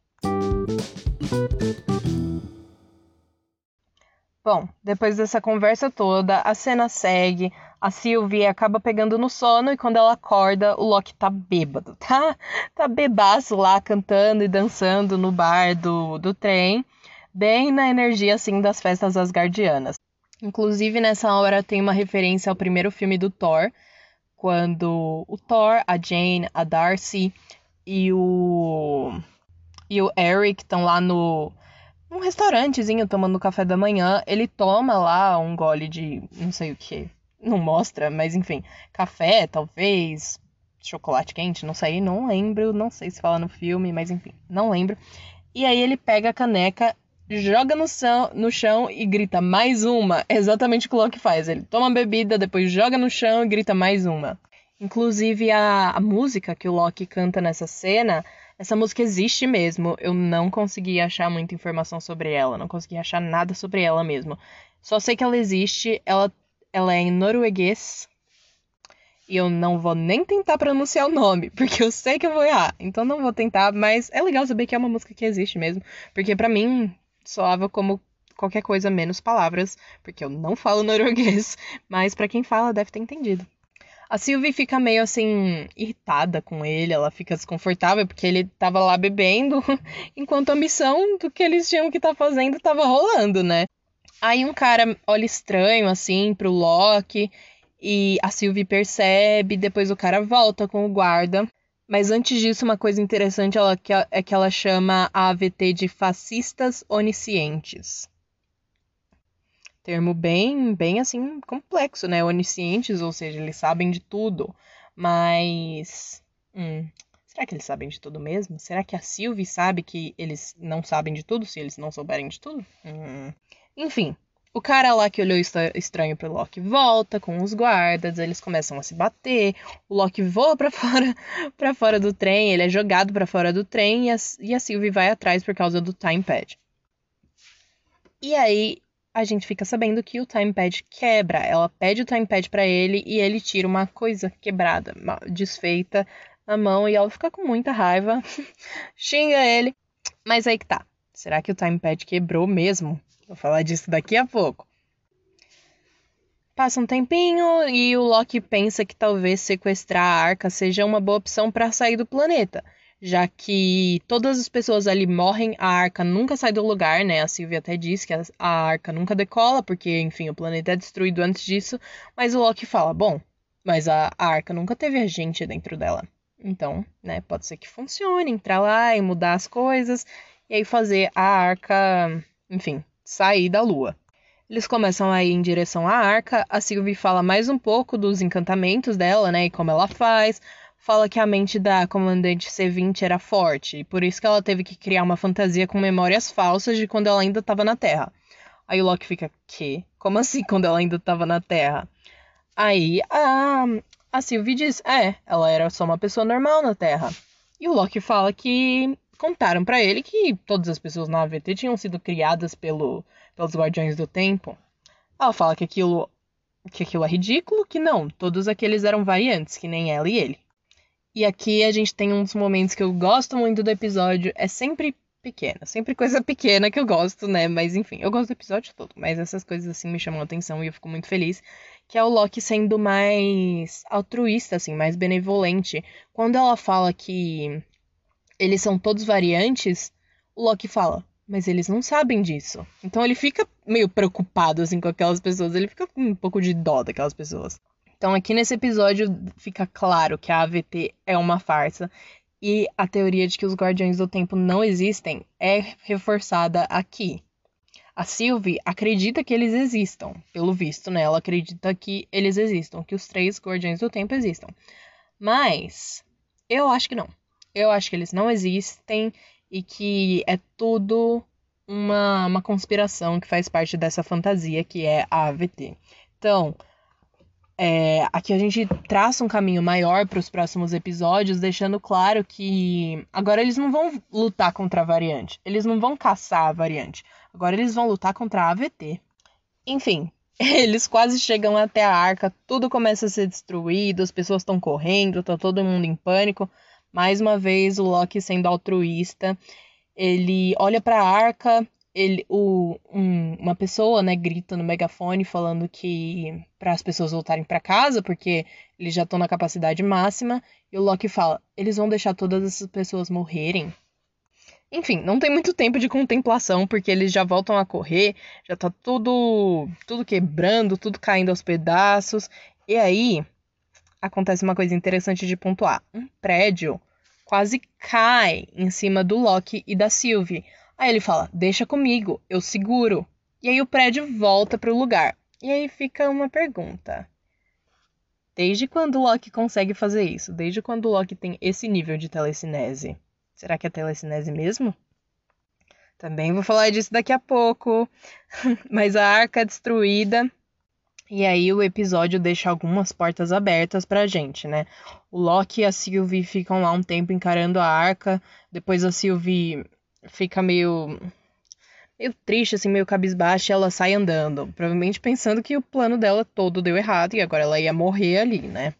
Speaker 1: Bom, depois dessa conversa toda, a cena segue, a Sylvie acaba pegando no sono e quando ela acorda, o Loki tá bêbado, tá? Tá bebaço lá, cantando e dançando no bar do, do trem, bem na energia, assim, das festas asgardianas. Inclusive, nessa hora tem uma referência ao primeiro filme do Thor, quando o Thor, a Jane, a Darcy e o e o Eric estão lá no um restaurantezinho tomando café da manhã. Ele toma lá um gole de não sei o que, não mostra, mas enfim, café, talvez, chocolate quente, não sei, não lembro, não sei se fala no filme, mas enfim, não lembro. E aí ele pega a caneca joga no chão, no chão e grita mais uma. Exatamente o que o Loki faz. Ele toma a bebida, depois joga no chão e grita mais uma. Inclusive a, a música que o Loki canta nessa cena, essa música existe mesmo. Eu não consegui achar muita informação sobre ela, não consegui achar nada sobre ela mesmo. Só sei que ela existe, ela, ela é em norueguês. E eu não vou nem tentar pronunciar o nome, porque eu sei que eu vou errar. Então não vou tentar, mas é legal saber que é uma música que existe mesmo. Porque para mim, soava como qualquer coisa menos palavras, porque eu não falo norueguês, mas para quem fala deve ter entendido. A Sylvie fica meio assim irritada com ele, ela fica desconfortável porque ele tava lá bebendo, enquanto a missão do que eles tinham que tá fazendo tava rolando, né? Aí um cara olha estranho assim pro Loki e a Sylvie percebe, depois o cara volta com o guarda mas antes disso, uma coisa interessante é que ela chama a AVT de fascistas oniscientes. Termo bem, bem assim, complexo, né? Oniscientes, ou seja, eles sabem de tudo. Mas. Hum, será que eles sabem de tudo mesmo? Será que a Sylvie sabe que eles não sabem de tudo, se eles não souberem de tudo? Hum. Enfim, o cara lá que olhou estranho pro Loki volta com os guardas, eles começam a se bater. O Loki voa para fora, para fora do trem, ele é jogado para fora do trem e a, e a Sylvie vai atrás por causa do time pad. E aí a gente fica sabendo que o time pad quebra. Ela pede o time pad para ele e ele tira uma coisa quebrada, desfeita na mão e ela fica com muita raiva, xinga ele. Mas aí que tá. Será que o time pad quebrou mesmo? Vou falar disso daqui a pouco. Passa um tempinho e o Loki pensa que talvez sequestrar a arca seja uma boa opção para sair do planeta, já que todas as pessoas ali morrem, a arca nunca sai do lugar, né? A Sylvie até diz que a, arca nunca decola, porque, enfim, o planeta é destruído antes disso, mas o Loki fala: bom, mas a, a arca nunca teve gente dentro dela. Então, né, pode ser que funcione, entrar lá e mudar as coisas, e aí fazer a arca, enfim, sair da lua. Eles começam a ir em direção à arca. A Sylvie fala mais um pouco dos encantamentos dela, né? E como ela faz. Fala que a mente da comandante C20 era forte, e por isso que ela teve que criar uma fantasia com memórias falsas de quando ela ainda estava na Terra. Aí o Loki fica, que? Como assim quando ela ainda estava na Terra? Aí a, a Sylvie diz, é, ela era só uma pessoa normal na Terra. E o Loki fala que contaram para ele que todas as pessoas na AVT tinham sido criadas pelo, pelos Guardiões do Tempo. Ela fala que aquilo, que aquilo é ridículo, que não, todos aqueles eram variantes, que nem ela e ele. E aqui a gente tem uns momentos que eu gosto muito do episódio, é sempre pequena, sempre coisa pequena que eu gosto, né? Mas enfim, eu gosto do episódio todo, mas essas coisas assim me chamam a atenção e eu fico muito feliz. Que é o Loki sendo mais altruísta, assim, mais benevolente. Quando ela fala que eles são todos variantes, o Loki fala, mas eles não sabem disso. Então ele fica meio preocupado assim com aquelas pessoas, ele fica com um pouco de dó daquelas pessoas. Então aqui nesse episódio fica claro que a AVT é uma farsa e a teoria de que os Guardiões do Tempo não existem é reforçada aqui. A Sylvie acredita que eles existam, pelo visto, né? Ela acredita que eles existam, que os três Guardiões do Tempo existam. Mas eu acho que não. Eu acho que eles não existem e que é tudo uma, uma conspiração que faz parte dessa fantasia que é a AVT. Então, é, aqui a gente traça um caminho maior para os próximos episódios, deixando claro que agora eles não vão lutar contra a variante, eles não vão caçar a variante, agora eles vão lutar contra a AVT. Enfim, eles quase chegam até a arca, tudo começa a ser destruído, as pessoas estão correndo, tá todo mundo em pânico. Mais uma vez, o Loki sendo altruísta, ele olha para a arca, ele, o, um, uma pessoa, né, grita no megafone falando que para as pessoas voltarem para casa, porque eles já estão na capacidade máxima, e o Loki fala: "Eles vão deixar todas essas pessoas morrerem". Enfim, não tem muito tempo de contemplação, porque eles já voltam a correr, já tá tudo tudo quebrando, tudo caindo aos pedaços. E aí acontece uma coisa interessante de pontuar. Um prédio quase cai em cima do Loki e da Sylvie. Aí ele fala: Deixa comigo, eu seguro. E aí o prédio volta para o lugar. E aí fica uma pergunta. Desde quando o Loki consegue fazer isso? Desde quando o Loki tem esse nível de telecinese? Será que é telecinese mesmo? Também vou falar disso daqui a pouco. Mas a arca destruída e aí o episódio deixa algumas portas abertas pra gente, né? O Loki e a Sylvie ficam lá um tempo encarando a arca, depois a Sylvie fica meio meio triste assim, meio cabisbaixa, e ela sai andando, provavelmente pensando que o plano dela todo deu errado e agora ela ia morrer ali, né?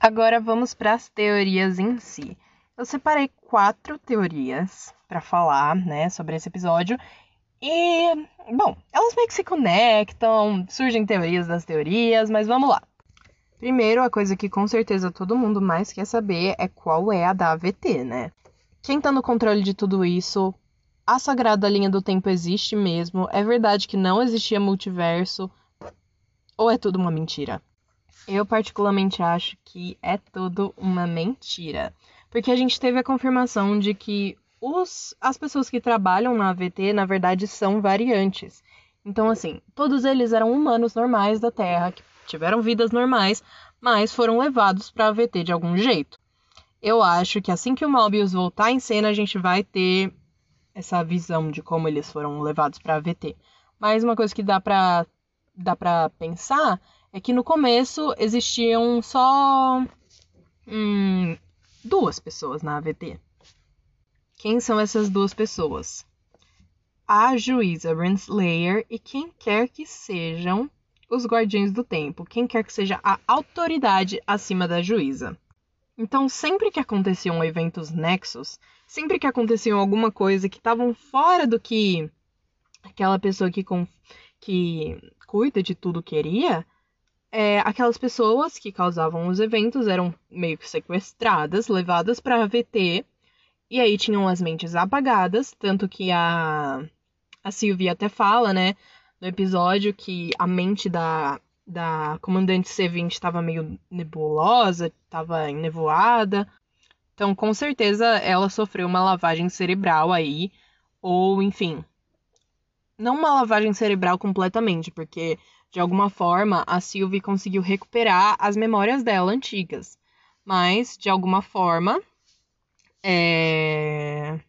Speaker 1: Agora vamos para as teorias em si. Eu separei quatro teorias para falar, né, sobre esse episódio. E, bom, elas meio que se conectam, surgem teorias das teorias, mas vamos lá. Primeiro, a coisa que com certeza todo mundo mais quer saber é qual é a da AVT, né? Quem tá no controle de tudo isso? A sagrada linha do tempo existe mesmo? É verdade que não existia multiverso? Ou é tudo uma mentira? Eu particularmente acho que é tudo uma mentira. Porque a gente teve a confirmação de que os, as pessoas que trabalham na AVT, na verdade, são variantes. Então, assim, todos eles eram humanos normais da Terra, que tiveram vidas normais, mas foram levados para a AVT de algum jeito. Eu acho que assim que o Mobius voltar em cena, a gente vai ter essa visão de como eles foram levados para a AVT. Mas uma coisa que dá para dá para pensar é que no começo existiam só hum, duas pessoas na AVT. Quem são essas duas pessoas? A juíza Renslayer e quem quer que sejam os guardiões do tempo, quem quer que seja a autoridade acima da juíza. Então, sempre que aconteciam eventos nexos, sempre que aconteciam alguma coisa que estavam fora do que aquela pessoa que, que cuida de tudo queria, é, aquelas pessoas que causavam os eventos eram meio que sequestradas, levadas para a VT, e aí tinham as mentes apagadas, tanto que a, a Sylvie até fala, né, no episódio, que a mente da, da comandante C20 estava meio nebulosa, estava enevoada. Então, com certeza, ela sofreu uma lavagem cerebral aí, ou enfim. Não uma lavagem cerebral completamente, porque de alguma forma, a Sylvie conseguiu recuperar as memórias dela antigas. Mas, de alguma forma, é...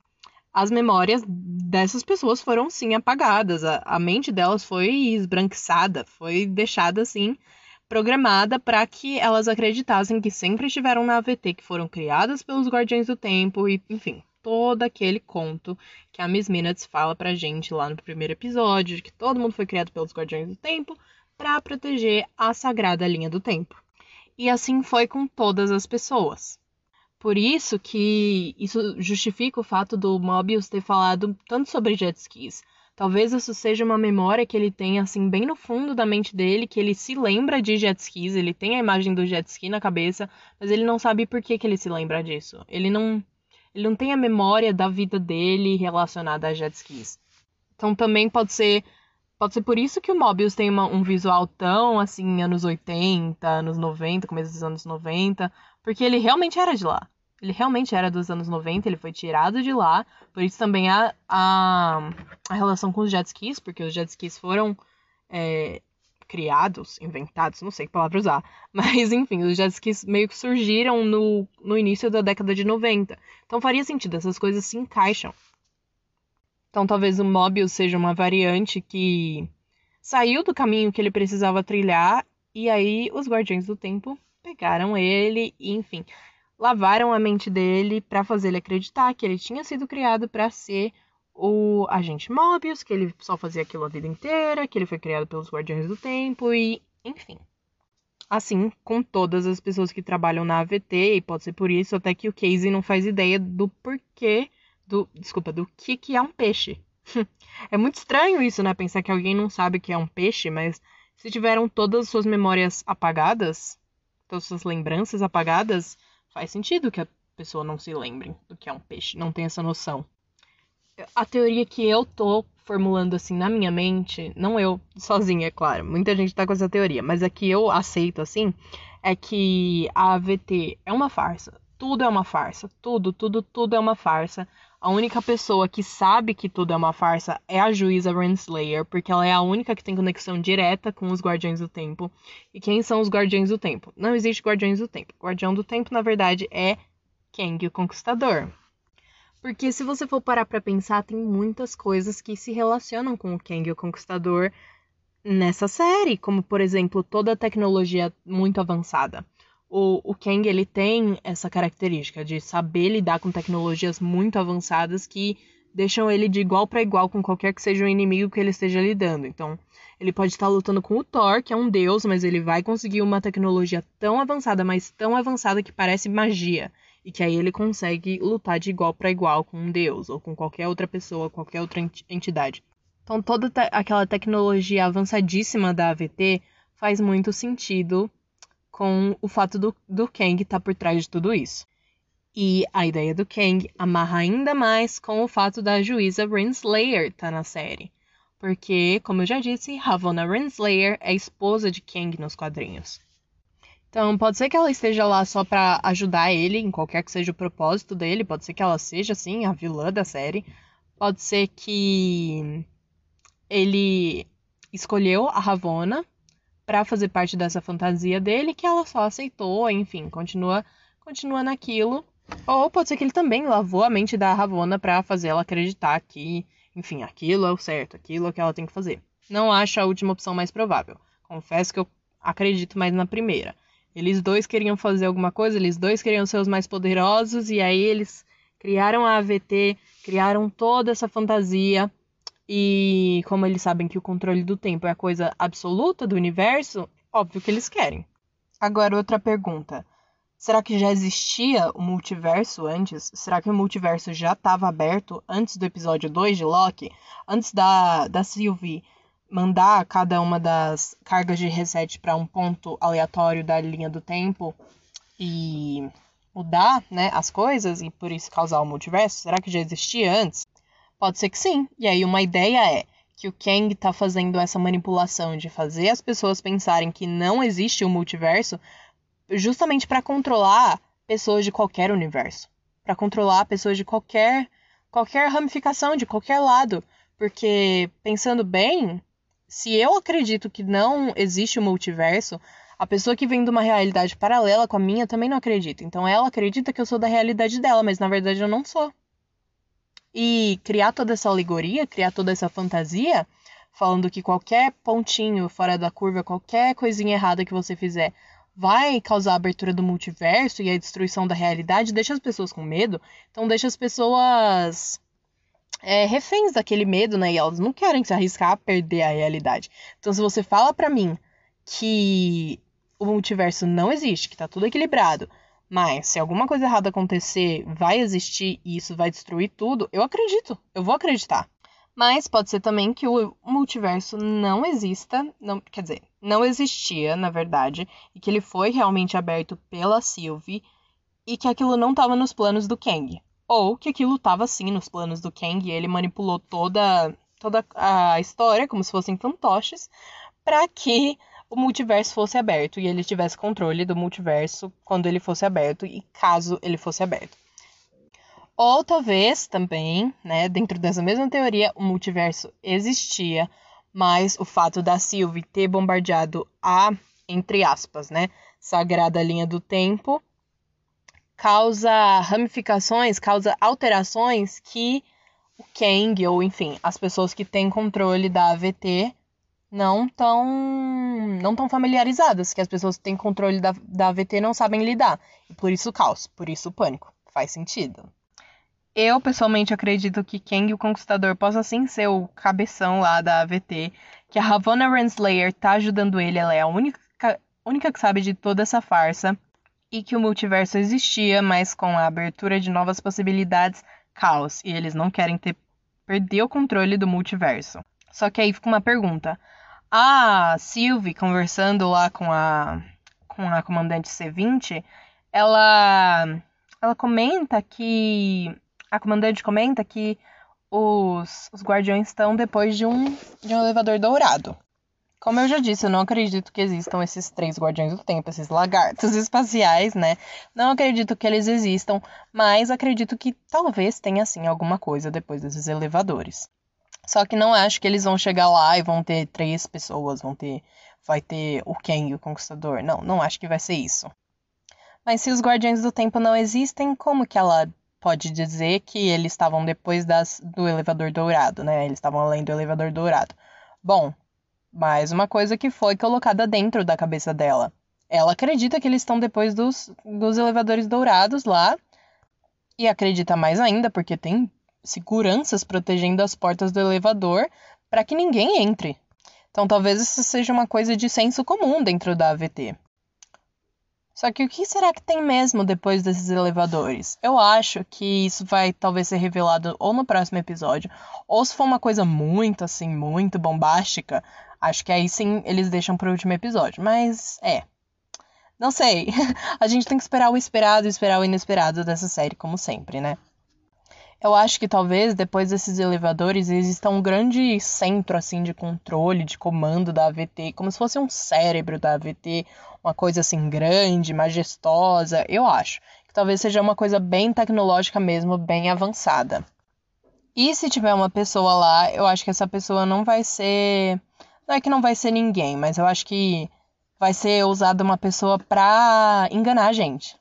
Speaker 1: as memórias dessas pessoas foram sim apagadas. A, a mente delas foi esbranquiçada, foi deixada assim, programada para que elas acreditassem que sempre estiveram na AVT, que foram criadas pelos Guardiões do Tempo e, enfim, todo aquele conto que a Miss Minutes fala pra gente lá no primeiro episódio, de que todo mundo foi criado pelos Guardiões do Tempo para proteger a sagrada linha do tempo. E assim foi com todas as pessoas. Por isso que isso justifica o fato do Mobius ter falado tanto sobre jet skis. Talvez isso seja uma memória que ele tem assim bem no fundo da mente dele, que ele se lembra de jet skis, ele tem a imagem do jet ski na cabeça, mas ele não sabe por que, que ele se lembra disso. Ele não ele não tem a memória da vida dele relacionada a jet skis. Então também pode ser Pode ser por isso que o Mobius tem uma, um visual tão assim, anos 80, anos 90, começo dos anos 90, porque ele realmente era de lá. Ele realmente era dos anos 90, ele foi tirado de lá, por isso também a, a, a relação com os jet skis, porque os jet skis foram é, criados, inventados, não sei que palavra usar, mas enfim, os jet skis meio que surgiram no, no início da década de 90. Então faria sentido, essas coisas se encaixam. Então talvez o Mobius seja uma variante que saiu do caminho que ele precisava trilhar e aí os Guardiões do Tempo pegaram ele e, enfim, lavaram a mente dele para fazer ele acreditar que ele tinha sido criado para ser o agente Mobius, que ele só fazia aquilo a vida inteira, que ele foi criado pelos Guardiões do Tempo e, enfim. Assim, com todas as pessoas que trabalham na AVT, e pode ser por isso até que o Casey não faz ideia do porquê, do, desculpa, do que que é um peixe. é muito estranho isso, né? Pensar que alguém não sabe que é um peixe, mas se tiveram todas as suas memórias apagadas, todas as suas lembranças apagadas, faz sentido que a pessoa não se lembre do que é um peixe, não tem essa noção. A teoria que eu tô formulando assim na minha mente, não eu sozinha, é claro, muita gente tá com essa teoria, mas a que eu aceito assim, é que a AVT é uma farsa. Tudo é uma farsa. Tudo, tudo, tudo é uma farsa. A única pessoa que sabe que tudo é uma farsa é a juíza Renslayer, porque ela é a única que tem conexão direta com os Guardiões do Tempo. E quem são os Guardiões do Tempo? Não existe Guardiões do Tempo. Guardião do Tempo, na verdade, é Kang, o Conquistador. Porque se você for parar para pensar, tem muitas coisas que se relacionam com o Kang, o Conquistador, nessa série, como por exemplo, toda a tecnologia muito avançada o, o Kang ele tem essa característica de saber lidar com tecnologias muito avançadas que deixam ele de igual para igual com qualquer que seja o inimigo que ele esteja lidando. Então, ele pode estar lutando com o Thor, que é um deus, mas ele vai conseguir uma tecnologia tão avançada, mas tão avançada que parece magia. E que aí ele consegue lutar de igual para igual com um deus, ou com qualquer outra pessoa, qualquer outra entidade. Então, toda aquela tecnologia avançadíssima da AVT faz muito sentido com o fato do, do Kang estar tá por trás de tudo isso. E a ideia do Kang amarra ainda mais com o fato da juíza Renslayer estar tá na série. Porque, como eu já disse, Ravonna Renslayer é esposa de Kang nos quadrinhos. Então, pode ser que ela esteja lá só para ajudar ele, em qualquer que seja o propósito dele. Pode ser que ela seja, assim, a vilã da série. Pode ser que ele escolheu a Ravonna para fazer parte dessa fantasia dele que ela só aceitou, enfim, continua continua naquilo. Ou pode ser que ele também lavou a mente da Ravonna para fazer ela acreditar que, enfim, aquilo é o certo, aquilo é o que ela tem que fazer. Não acho a última opção mais provável. Confesso que eu acredito mais na primeira. Eles dois queriam fazer alguma coisa, eles dois queriam ser os mais poderosos, e aí eles criaram a AVT, criaram toda essa fantasia e como eles sabem que o controle do tempo é a coisa absoluta do universo, óbvio que eles querem. Agora, outra pergunta. Será que já existia o multiverso antes? Será que o multiverso já estava aberto antes do episódio 2 de Loki? Antes da, da Sylvie mandar cada uma das cargas de reset para um ponto aleatório da linha do tempo e mudar né, as coisas e por isso causar o multiverso? Será que já existia antes? Pode ser que sim. E aí uma ideia é que o Kang está fazendo essa manipulação de fazer as pessoas pensarem que não existe o um multiverso justamente para controlar pessoas de qualquer universo, para controlar pessoas de qualquer qualquer ramificação de qualquer lado, porque pensando bem, se eu acredito que não existe o um multiverso, a pessoa que vem de uma realidade paralela com a minha também não acredita. Então ela acredita que eu sou da realidade dela, mas na verdade eu não sou e criar toda essa alegoria, criar toda essa fantasia, falando que qualquer pontinho fora da curva, qualquer coisinha errada que você fizer, vai causar a abertura do multiverso e a destruição da realidade, deixa as pessoas com medo. Então deixa as pessoas é, reféns daquele medo, né? E elas não querem se arriscar a perder a realidade. Então se você fala para mim que o multiverso não existe, que tá tudo equilibrado, mas se alguma coisa errada acontecer, vai existir e isso vai destruir tudo, eu acredito, eu vou acreditar. Mas pode ser também que o multiverso não exista, não, quer dizer, não existia, na verdade, e que ele foi realmente aberto pela Sylvie e que aquilo não estava nos planos do Kang. Ou que aquilo estava sim nos planos do Kang e ele manipulou toda, toda a história como se fossem fantoches para que o multiverso fosse aberto e ele tivesse controle do multiverso quando ele fosse aberto e caso ele fosse aberto. Ou talvez também, né, dentro dessa mesma teoria, o multiverso existia, mas o fato da Sylvie ter bombardeado a, entre aspas, né, sagrada linha do tempo causa ramificações, causa alterações que o Kang, ou enfim, as pessoas que têm controle da AVT não estão não tão familiarizadas, que as pessoas que têm controle da, da AVT não sabem lidar. E por isso o caos, por isso o pânico. Faz sentido. Eu, pessoalmente, acredito que Kang o Conquistador possa sim ser o cabeção lá da AVT, que a Ravonna Renslayer tá ajudando ele, ela é a única, única que sabe de toda essa farsa, e que o multiverso existia, mas com a abertura de novas possibilidades, caos, e eles não querem ter perder o controle do multiverso. Só que aí fica uma pergunta. A Sylvie, conversando lá com a, com a comandante C20, ela, ela comenta que. A comandante comenta que os, os guardiões estão depois de um, de um elevador dourado. Como eu já disse, eu não acredito que existam esses três guardiões do tempo, esses lagartos espaciais, né? Não acredito que eles existam, mas acredito que talvez tenha sim alguma coisa depois desses elevadores. Só que não acho que eles vão chegar lá e vão ter três pessoas, vão ter vai ter o Kang, o Conquistador. Não, não acho que vai ser isso. Mas se os Guardiões do Tempo não existem, como que ela pode dizer que eles estavam depois das, do elevador dourado, né? Eles estavam além do elevador dourado. Bom, mais uma coisa que foi colocada dentro da cabeça dela. Ela acredita que eles estão depois dos, dos elevadores dourados lá. E acredita mais ainda, porque tem seguranças protegendo as portas do elevador para que ninguém entre. Então talvez isso seja uma coisa de senso comum dentro da AVT. Só que o que será que tem mesmo depois desses elevadores? Eu acho que isso vai talvez ser revelado ou no próximo episódio, ou se for uma coisa muito assim, muito bombástica, Acho que aí sim eles deixam pro último episódio. Mas é. Não sei. A gente tem que esperar o esperado e esperar o inesperado dessa série, como sempre, né? Eu acho que talvez depois desses elevadores exista um grande centro assim de controle, de comando da AVT, como se fosse um cérebro da AVT, uma coisa assim grande, majestosa. Eu acho que talvez seja uma coisa bem tecnológica mesmo, bem avançada. E se tiver uma pessoa lá, eu acho que essa pessoa não vai ser não é que não vai ser ninguém, mas eu acho que vai ser usada uma pessoa pra enganar a gente.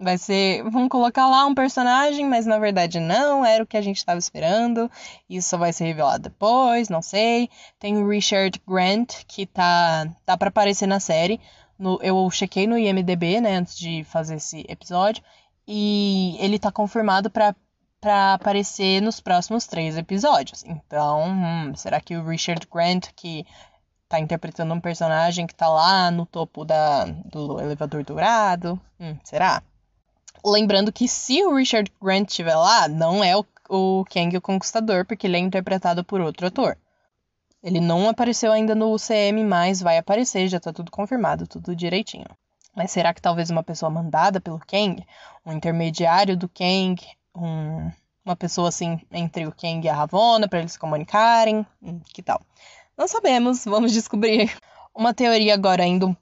Speaker 1: Vai ser. Vamos colocar lá um personagem, mas na verdade não era o que a gente estava esperando. Isso vai ser revelado depois, não sei. Tem o Richard Grant, que tá, tá para aparecer na série. No, eu chequei no IMDB, né, antes de fazer esse episódio. E ele tá confirmado para para aparecer nos próximos três episódios. Então, hum, será que o Richard Grant, que tá interpretando um personagem que tá lá no topo da, do elevador dourado. Hum, será? Lembrando que se o Richard Grant estiver lá, não é o, o Kang o Conquistador, porque ele é interpretado por outro ator. Ele não apareceu ainda no UCM, mas vai aparecer, já tá tudo confirmado, tudo direitinho. Mas será que talvez uma pessoa mandada pelo Kang, um intermediário do Kang, um, uma pessoa assim entre o Kang e a Ravonna para eles se comunicarem? Hum, que tal? Não sabemos, vamos descobrir. Uma teoria agora indo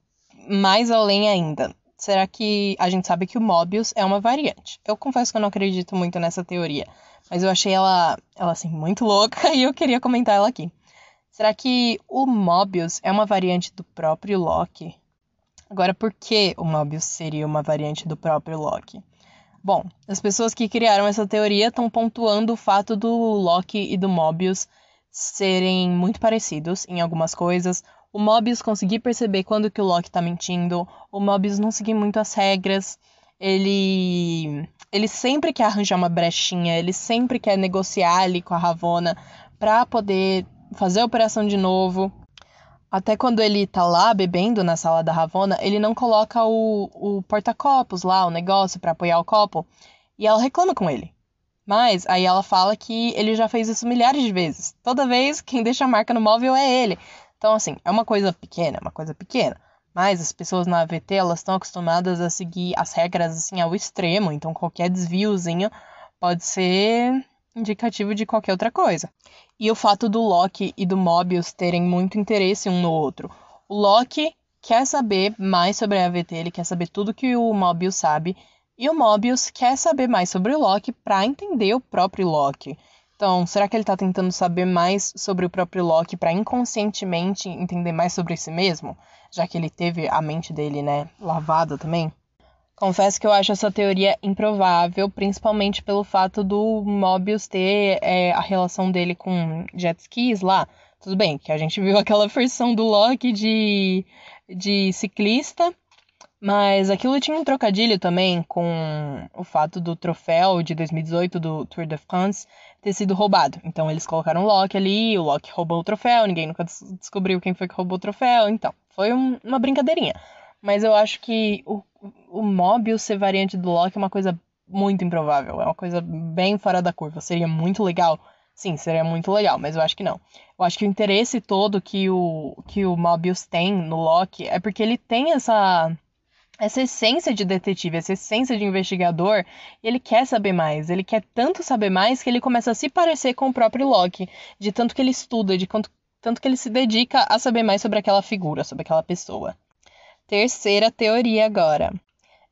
Speaker 1: mais além ainda. Será que a gente sabe que o Mobius é uma variante? Eu confesso que eu não acredito muito nessa teoria, mas eu achei ela, ela assim muito louca e eu queria comentar ela aqui. Será que o Mobius é uma variante do próprio Loki? Agora, por que o Mobius seria uma variante do próprio Loki? Bom, as pessoas que criaram essa teoria estão pontuando o fato do Loki e do Mobius serem muito parecidos em algumas coisas. O Mobius conseguir perceber quando que o Loki tá mentindo. O Mobius não seguir muito as regras. Ele ele sempre quer arranjar uma brechinha, ele sempre quer negociar ali com a Ravonna para poder fazer a operação de novo. Até quando ele tá lá bebendo na sala da Ravonna, ele não coloca o, o porta-copos lá, o negócio para apoiar o copo. E ela reclama com ele. Mas aí ela fala que ele já fez isso milhares de vezes. Toda vez quem deixa a marca no móvel é ele. Então, assim, é uma coisa pequena, é uma coisa pequena. Mas as pessoas na AVT, elas estão acostumadas a seguir as regras, assim, ao extremo. Então, qualquer desviozinho pode ser indicativo de qualquer outra coisa. E o fato do Loki e do Mobius terem muito interesse um no outro. O Loki quer saber mais sobre a AVT, ele quer saber tudo que o Mobius sabe e o Mobius quer saber mais sobre o Loki para entender o próprio Loki. Então, será que ele tá tentando saber mais sobre o próprio Loki para inconscientemente entender mais sobre si mesmo? Já que ele teve a mente dele, né, lavada também? Confesso que eu acho essa teoria improvável, principalmente pelo fato do Mobius ter é, a relação dele com jet skis lá. Tudo bem, que a gente viu aquela versão do Loki de, de ciclista, mas aquilo tinha um trocadilho também com o fato do troféu de 2018 do Tour de France ter sido roubado. Então eles colocaram o Loki ali, o Loki roubou o troféu, ninguém nunca descobriu quem foi que roubou o troféu. Então, foi um, uma brincadeirinha. Mas eu acho que o, o Mobius ser variante do Loki é uma coisa muito improvável. É uma coisa bem fora da curva. Seria muito legal. Sim, seria muito legal, mas eu acho que não. Eu acho que o interesse todo que o, que o Mobius tem no Loki é porque ele tem essa essa essência de detetive, essa essência de investigador, ele quer saber mais. Ele quer tanto saber mais que ele começa a se parecer com o próprio Loki, de tanto que ele estuda, de quanto, tanto que ele se dedica a saber mais sobre aquela figura, sobre aquela pessoa. Terceira teoria agora.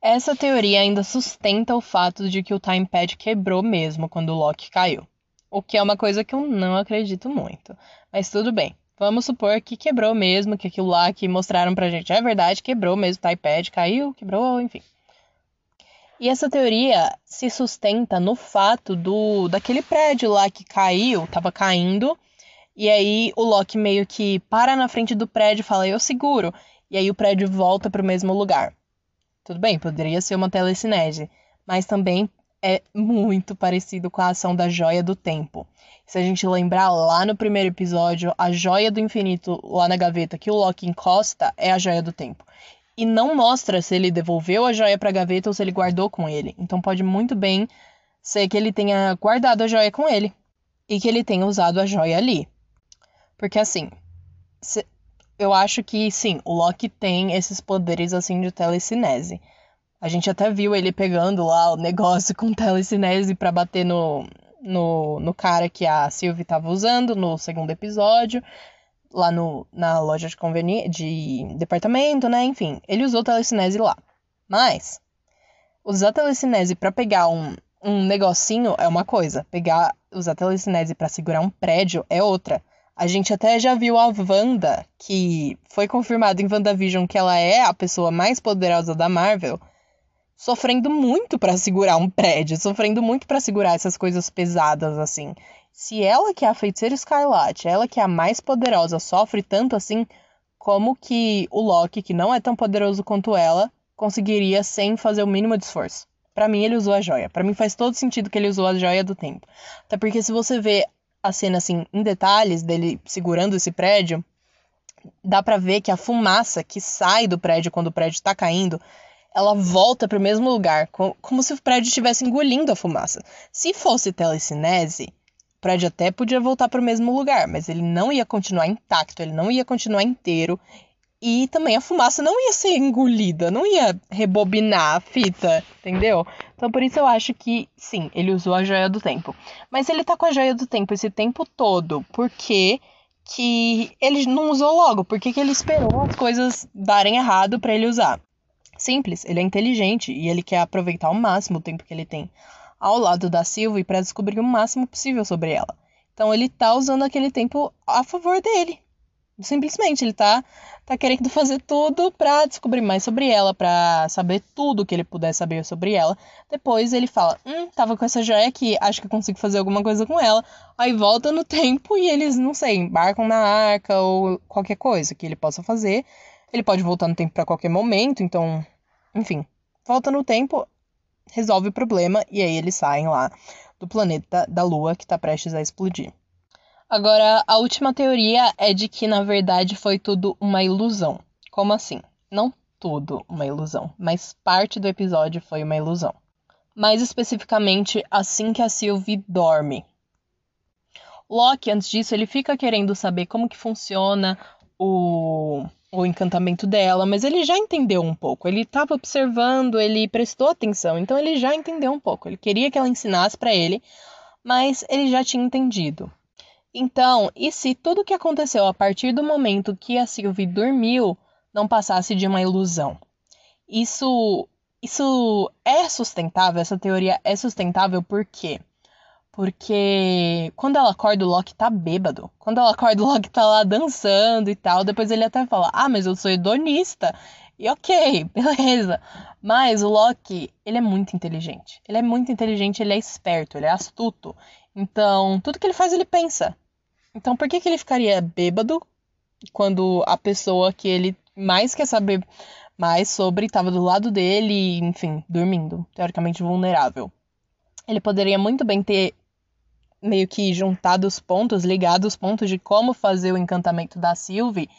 Speaker 1: Essa teoria ainda sustenta o fato de que o Time Pad quebrou mesmo quando o Loki caiu. O que é uma coisa que eu não acredito muito. Mas tudo bem. Vamos supor que quebrou mesmo, que aquilo lá que mostraram pra gente é verdade, quebrou mesmo, o iPad caiu, quebrou, enfim. E essa teoria se sustenta no fato do daquele prédio lá que caiu, tava caindo, e aí o Loki meio que para na frente do prédio e fala: "Eu seguro". E aí o prédio volta para o mesmo lugar. Tudo bem, poderia ser uma telecinese, mas também é muito parecido com a ação da joia do tempo. Se a gente lembrar lá no primeiro episódio, a joia do infinito lá na gaveta que o Loki encosta é a joia do tempo. E não mostra se ele devolveu a joia para a gaveta ou se ele guardou com ele. Então pode muito bem ser que ele tenha guardado a joia com ele e que ele tenha usado a joia ali. Porque assim, eu acho que sim, o Loki tem esses poderes assim de telecinese. A gente até viu ele pegando lá o negócio com telecinese para bater no, no, no cara que a Sylvie estava usando no segundo episódio, lá no, na loja de, conveni de departamento, né? Enfim, ele usou telecinese lá. Mas, usar telecinese para pegar um, um negocinho é uma coisa, pegar, usar telecinese para segurar um prédio é outra. A gente até já viu a Wanda, que foi confirmado em WandaVision que ela é a pessoa mais poderosa da Marvel, sofrendo muito para segurar um prédio, sofrendo muito para segurar essas coisas pesadas assim. Se ela que é a feiticeira escarlate, ela que é a mais poderosa, sofre tanto assim, como que o Loki, que não é tão poderoso quanto ela, conseguiria sem fazer o mínimo de esforço? Para mim ele usou a joia. Para mim faz todo sentido que ele usou a joia do tempo. Até porque se você vê a cena assim em detalhes dele segurando esse prédio, dá para ver que a fumaça que sai do prédio quando o prédio está caindo ela volta para o mesmo lugar, como se o prédio estivesse engolindo a fumaça. Se fosse telecinese, o prédio até podia voltar para o mesmo lugar, mas ele não ia continuar intacto, ele não ia continuar inteiro. E também a fumaça não ia ser engolida, não ia rebobinar a fita, entendeu? Então por isso eu acho que sim, ele usou a joia do tempo. Mas ele tá com a joia do tempo esse tempo todo, porque que ele não usou logo? Por que, que ele esperou as coisas darem errado para ele usar? Simples, ele é inteligente e ele quer aproveitar ao máximo o tempo que ele tem ao lado da Sylvie para descobrir o máximo possível sobre ela. Então ele tá usando aquele tempo a favor dele. Simplesmente ele tá tá querendo fazer tudo para descobrir mais sobre ela, para saber tudo que ele puder saber sobre ela. Depois ele fala: "Hum, tava com essa joia aqui, acho que consigo fazer alguma coisa com ela". Aí volta no tempo e eles, não sei, embarcam na arca ou qualquer coisa que ele possa fazer ele pode voltar no tempo para qualquer momento, então, enfim, volta no tempo, resolve o problema e aí eles saem lá do planeta da Lua que está prestes a explodir. Agora, a última teoria é de que na verdade foi tudo uma ilusão. Como assim? Não tudo uma ilusão, mas parte do episódio foi uma ilusão. Mais especificamente, assim que a Sylvie dorme. Loki, antes disso, ele fica querendo saber como que funciona o o encantamento dela, mas ele já entendeu um pouco. Ele estava observando, ele prestou atenção, então ele já entendeu um pouco. Ele queria que ela ensinasse para ele, mas ele já tinha entendido. Então, e se tudo o que aconteceu a partir do momento que a Sylvie dormiu não passasse de uma ilusão? Isso, isso é sustentável? Essa teoria é sustentável por quê? Porque quando ela acorda, o Loki tá bêbado. Quando ela acorda, o Loki tá lá dançando e tal. Depois ele até fala: Ah, mas eu sou hedonista. E ok, beleza. Mas o Loki, ele é muito inteligente. Ele é muito inteligente, ele é esperto, ele é astuto. Então, tudo que ele faz, ele pensa. Então, por que, que ele ficaria bêbado quando a pessoa que ele mais quer saber mais sobre estava do lado dele, enfim, dormindo, teoricamente vulnerável? Ele poderia muito bem ter meio que juntado os pontos, ligado os pontos de como fazer o encantamento da Sylvie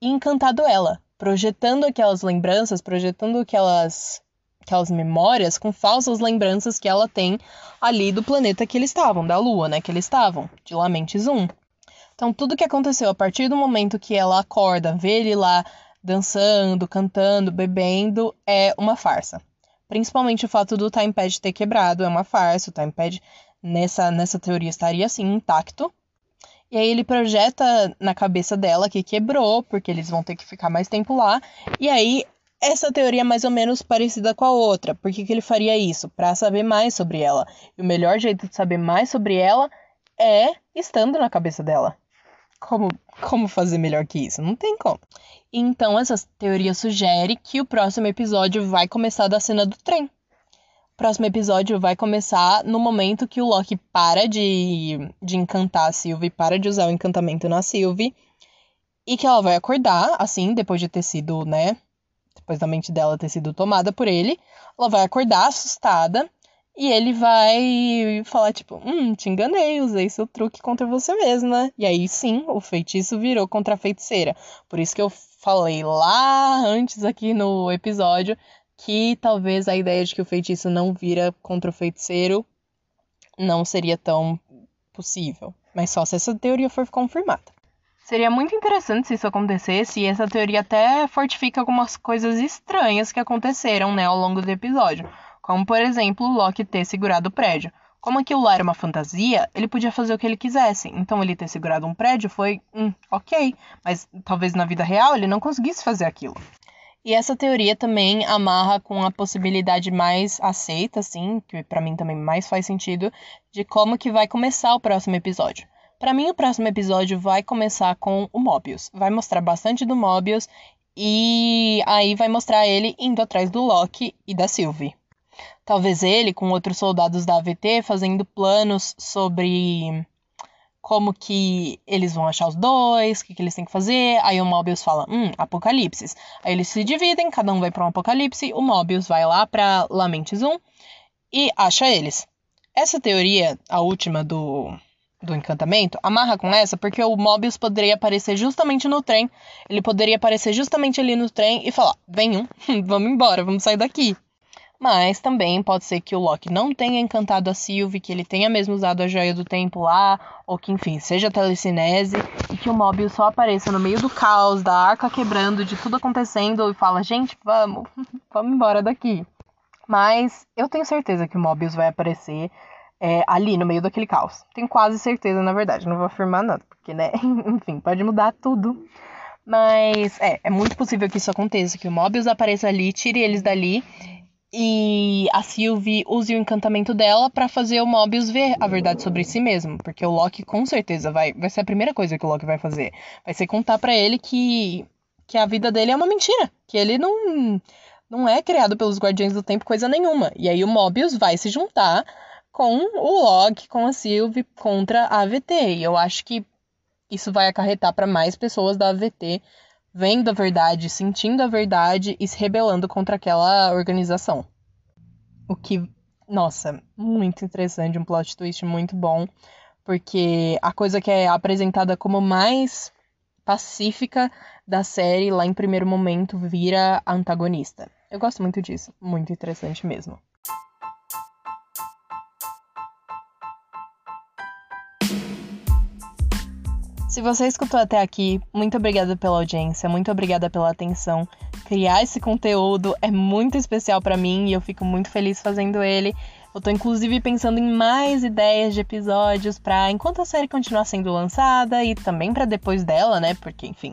Speaker 1: e encantado ela, projetando aquelas lembranças, projetando aquelas aquelas memórias com falsas lembranças que ela tem ali do planeta que eles estavam, da Lua, né, que eles estavam, de Lamentes 1. Então, tudo que aconteceu a partir do momento que ela acorda, vê ele lá dançando, cantando, bebendo, é uma farsa. Principalmente o fato do timepad ter quebrado, é uma farsa. O timepad nessa, nessa teoria estaria assim intacto. E aí ele projeta na cabeça dela que quebrou, porque eles vão ter que ficar mais tempo lá. E aí essa teoria é mais ou menos parecida com a outra. Por que, que ele faria isso? Para saber mais sobre ela. E o melhor jeito de saber mais sobre ela é estando na cabeça dela. Como, como fazer melhor que isso? Não tem como. Então, essa teoria sugere que o próximo episódio vai começar da cena do trem. Próximo episódio vai começar no momento que o Loki para de, de encantar a Sylvie, para de usar o encantamento na Sylvie, e que ela vai acordar, assim, depois de ter sido, né? Depois da mente dela ter sido tomada por ele, ela vai acordar assustada e ele vai falar, tipo, hum, te enganei, usei seu truque contra você mesma. E aí sim, o feitiço virou contra a feiticeira. Por isso que eu falei lá antes aqui no episódio que talvez a ideia de que o feitiço não vira contra o feiticeiro não seria tão possível. Mas só se essa teoria for confirmada. Seria muito interessante se isso acontecesse, e essa teoria até fortifica algumas coisas estranhas que aconteceram né, ao longo do episódio como por exemplo Loki ter segurado o prédio. Como aquilo lá era uma fantasia, ele podia fazer o que ele quisesse. Então ele ter segurado um prédio foi, hum, ok, mas talvez na vida real ele não conseguisse fazer aquilo. E essa teoria também amarra com a possibilidade mais aceita, assim, que para mim também mais faz sentido, de como que vai começar o próximo episódio. Para mim, o próximo episódio vai começar com o Mobius. Vai mostrar bastante do Mobius e aí vai mostrar ele indo atrás do Loki e da Sylvie. Talvez ele, com outros soldados da AVT, fazendo planos sobre como que eles vão achar os dois, o que, que eles têm que fazer. Aí o Mobius fala, hum, apocalipse. Aí eles se dividem, cada um vai para um apocalipse. O Mobius vai lá para Lamentes 1 e acha eles. Essa teoria, a última do, do encantamento, amarra com essa porque o Mobius poderia aparecer justamente no trem. Ele poderia aparecer justamente ali no trem e falar: venham, vamos embora, vamos sair daqui. Mas também pode ser que o Loki não tenha encantado a Sylvie, que ele tenha mesmo usado a joia do tempo lá, ou que, enfim, seja telecinese, e que o Mobius só apareça no meio do caos, da arca quebrando, de tudo acontecendo, e fala, gente, vamos, vamos embora daqui. Mas eu tenho certeza que o Mobius vai aparecer é, ali no meio daquele caos. Tenho quase certeza, na verdade, não vou afirmar nada, porque, né, enfim, pode mudar tudo. Mas é, é muito possível que isso aconteça, que o Mobius apareça ali, tire eles dali e a Sylvie use o encantamento dela para fazer o Mobius ver a verdade sobre si mesmo, porque o Loki com certeza vai, vai ser a primeira coisa que o Loki vai fazer, vai ser contar para ele que que a vida dele é uma mentira, que ele não não é criado pelos Guardiões do Tempo coisa nenhuma. E aí o Mobius vai se juntar com o Loki, com a Sylvie contra a AVT. E eu acho que isso vai acarretar para mais pessoas da AVT vendo a verdade, sentindo a verdade e se rebelando contra aquela organização. O que, nossa, muito interessante, um plot twist muito bom, porque a coisa que é apresentada como mais pacífica da série lá em primeiro momento vira antagonista. Eu gosto muito disso, muito interessante mesmo. Se você escutou até aqui, muito obrigada pela audiência, muito obrigada pela atenção. Criar esse conteúdo é muito especial para mim e eu fico muito feliz fazendo ele. Eu tô inclusive pensando em mais ideias de episódios para enquanto a série continuar sendo lançada e também para depois dela, né? Porque, enfim,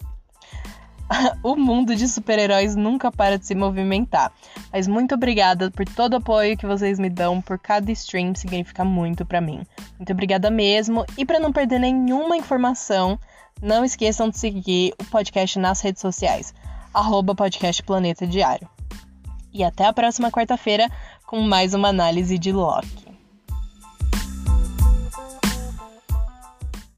Speaker 1: o mundo de super-heróis nunca para de se movimentar. Mas muito obrigada por todo o apoio que vocês me dão, por cada stream significa muito para mim. Muito obrigada mesmo. E para não perder nenhuma informação, não esqueçam de seguir o podcast nas redes sociais, arroba podcast Planeta Diário. E até a próxima quarta-feira com mais uma análise de Loki.